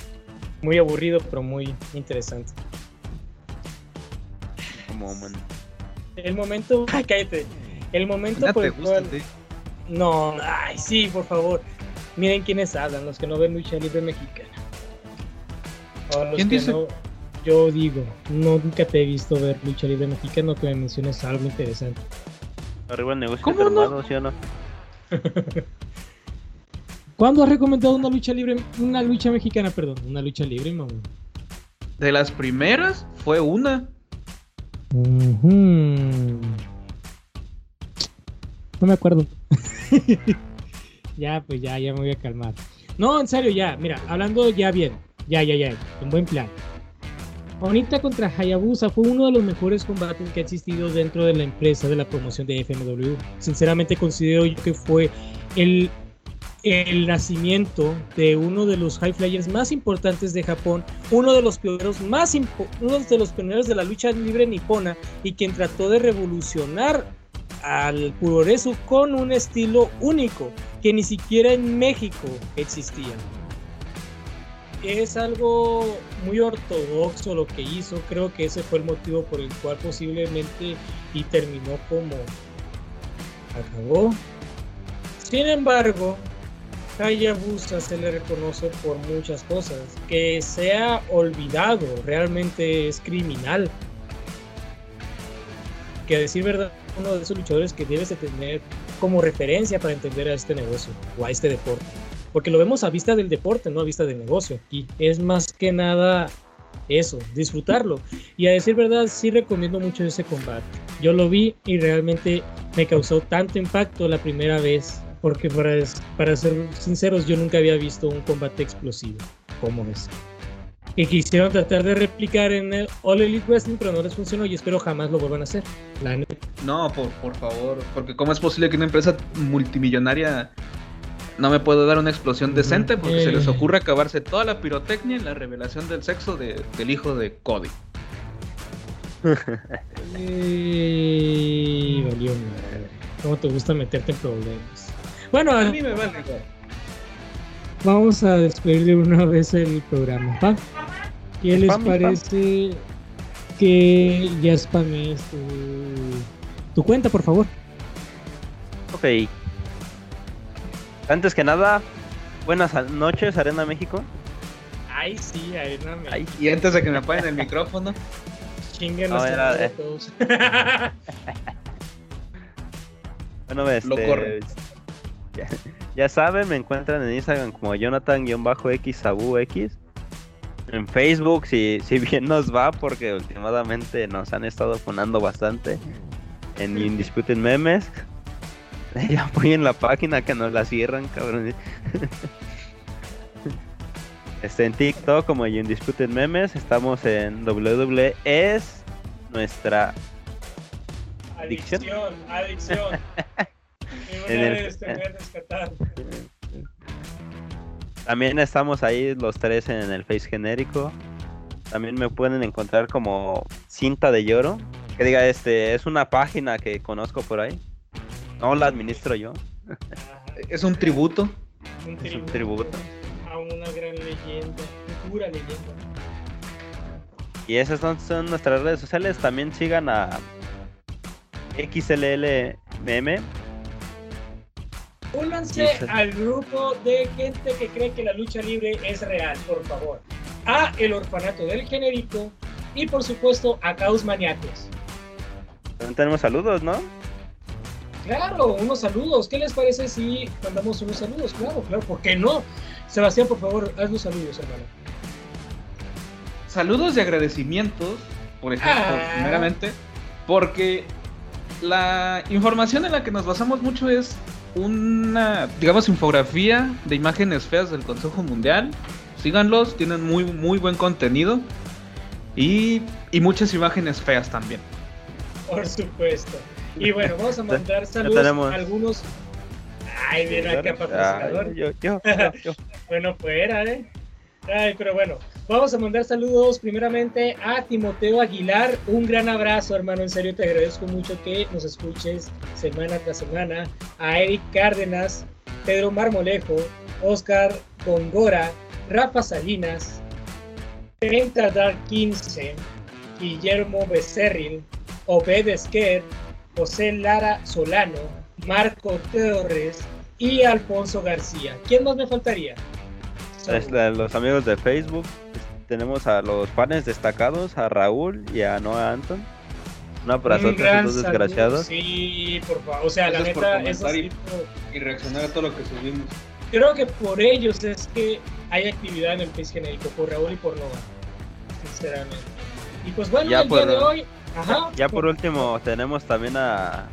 Muy aburrido, pero muy interesante. Como man. El momento. [laughs] Ay, cállate. El momento por el cual- sí. No, ay, sí, por favor. Miren quiénes hablan, los que no ven lucha libre mexicana. O los ¿Quién que dice? no. Yo digo, no, nunca te he visto ver lucha libre mexicano que me menciones algo interesante. Arriba el negocio ¿Cómo no? hermano, ¿sí o no? [laughs] ¿Cuándo has recomendado una lucha libre, una lucha mexicana, perdón, una lucha libre, mamá? De las primeras fue una. No me acuerdo. [laughs] ya, pues ya, ya me voy a calmar. No, en serio, ya, mira, hablando ya bien, ya, ya, ya, en buen plan. Onita contra Hayabusa fue uno de los mejores combates que ha existido dentro de la empresa de la promoción de FMW. Sinceramente considero yo que fue el, el nacimiento de uno de los high flyers más importantes de Japón, uno de los pioneros más uno de los pioneros de la lucha libre nipona y quien trató de revolucionar al puroresu con un estilo único que ni siquiera en México existía. Es algo muy ortodoxo lo que hizo, creo que ese fue el motivo por el cual posiblemente y terminó como acabó. Sin embargo, Hayabusa se le reconoce por muchas cosas. Que sea olvidado realmente es criminal. Que a decir verdad, uno de esos luchadores que debes de tener como referencia para entender a este negocio o a este deporte. Porque lo vemos a vista del deporte, no a vista del negocio. Y es más que nada eso, disfrutarlo. Y a decir verdad, sí recomiendo mucho ese combate. Yo lo vi y realmente me causó tanto impacto la primera vez. Porque para, para ser sinceros, yo nunca había visto un combate explosivo como ese. Que quisieron tratar de replicar en el All Elite Wrestling, pero no les funcionó y espero jamás lo vuelvan a hacer. La. No, por, por favor, porque ¿cómo es posible que una empresa multimillonaria no me pueda dar una explosión decente? Porque se les Eh. ocurre acabarse toda la pirotecnia en la revelación del sexo de- del hijo de Cody. [laughs] Valió madre. ¿Cómo te gusta meterte en problemas? Bueno, A mí me vale. vamos a despedir de una vez el programa, ¿va? ¿Qué les Spam, spam. parece que ya spamees tu, tu cuenta, por favor? Ok. Antes que nada, buenas noches, Arena México. Ay, sí, Arena Ay, Y antes de que me apaguen el micrófono, chinguen los todos. [laughs] bueno, este, Lo corre. Ya, ya saben, me encuentran en Instagram como Jonathan-XAbuX. En Facebook, si, si bien nos va, porque últimamente nos han estado fonando bastante. En Indisputed Memes. [laughs] Ya en la página que nos la cierran, cabrón. [laughs] Este, en TikTok como Indisputed Memes. Estamos en WWE. Es nuestra Adicción, adicción. [laughs] En una el- vez te voy a rescatar. También estamos ahí los tres en el Face genérico. También me pueden encontrar como Cinta de Lloro. Que diga, este, es una página que conozco por ahí. No la administro yo. [laughs] Es un tributo. un Es un tributo. a una gran leyenda, pura leyenda. Y esas son, son nuestras redes sociales. También sigan a XLLMM. Únanse Sí, sí. al grupo de gente que cree que la lucha libre es real, por favor. A El Orfanato del Genérico y por supuesto a Caos Maniacos. También tenemos saludos, ¿no? Claro, unos saludos. ¿Qué les parece si mandamos unos saludos? Claro, claro, ¿por qué no? Sebastián, por favor, haz los saludos, hermano. Saludos y agradecimientos, por ejemplo, Ah. primeramente, porque la información en la que nos basamos mucho es una, digamos, infografía de imágenes feas del Consejo Mundial. Síganlos, tienen muy, muy buen contenido y, y muchas imágenes feas también. Por supuesto. Y bueno, vamos a mandar saludos a algunos. Ay, mira Ay, patrocinador. yo, yo, yo, yo. [laughs] Bueno, fuera, ¿eh? Ay, pero bueno, vamos a mandar saludos primeramente a Timoteo Aguilar. Un gran abrazo, hermano. En serio, te agradezco mucho que nos escuches semana tras semana. A Eric Cárdenas, Pedro Marmolejo, Oscar Gongora, Rafa Salinas, Penta Dark 15, Guillermo Becerril, Obed Esquer, José Lara Solano, Marco Torres y Alfonso García. ¿Quién más me faltaría? Los amigos de Facebook. Tenemos a los fans destacados, a Raúl y a Noah Anton. Un abrazo a todos desgraciados. Sí, por favor. O sea, la Gracias neta, eso y- sí, Y reaccionar a todo lo que subimos. creo que por ellos es que hay actividad en el país genérico, por Raúl y por Nova. sinceramente. Y pues bueno, Ya el por- día de hoy. Ajá. Ya por último, tenemos también a,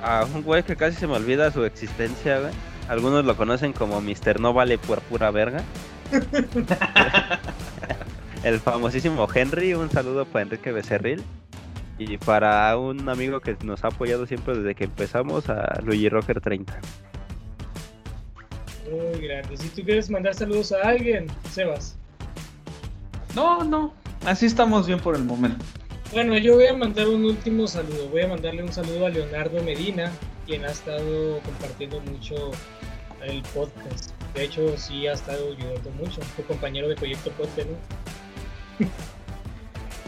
a un güey que casi se me olvida su existencia, güey. Algunos lo conocen como Mr. No Vale por pura verga. [laughs] El famosísimo Henry, un saludo para Enrique Becerril. Y para un amigo que nos ha apoyado siempre desde que empezamos, a Luigi Rocker 30. Muy grande. Si tú quieres mandar saludos a alguien, Sebas. No, no. Así estamos bien por el momento. Bueno, yo voy a mandar un último saludo. Voy a mandarle un saludo a Leonardo Medina, quien ha estado compartiendo mucho el podcast. De hecho, sí ha estado ayudando mucho. Tu compañero de Proyecto Podcast, ¿no? [laughs]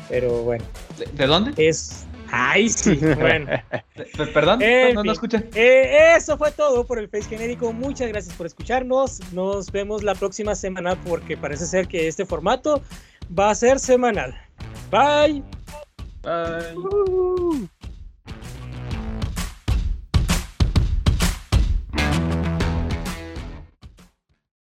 Pero bueno, ¿De, de dónde? es. ¡Ay, sí! Bueno. [laughs] ¿Perdón? En no, no, escuché. Eh, eso fue todo por el Face Genérico. Muchas gracias por escucharnos. Nos vemos la próxima semana porque parece ser que este formato va a ser semanal. Bye. Bye. Uh.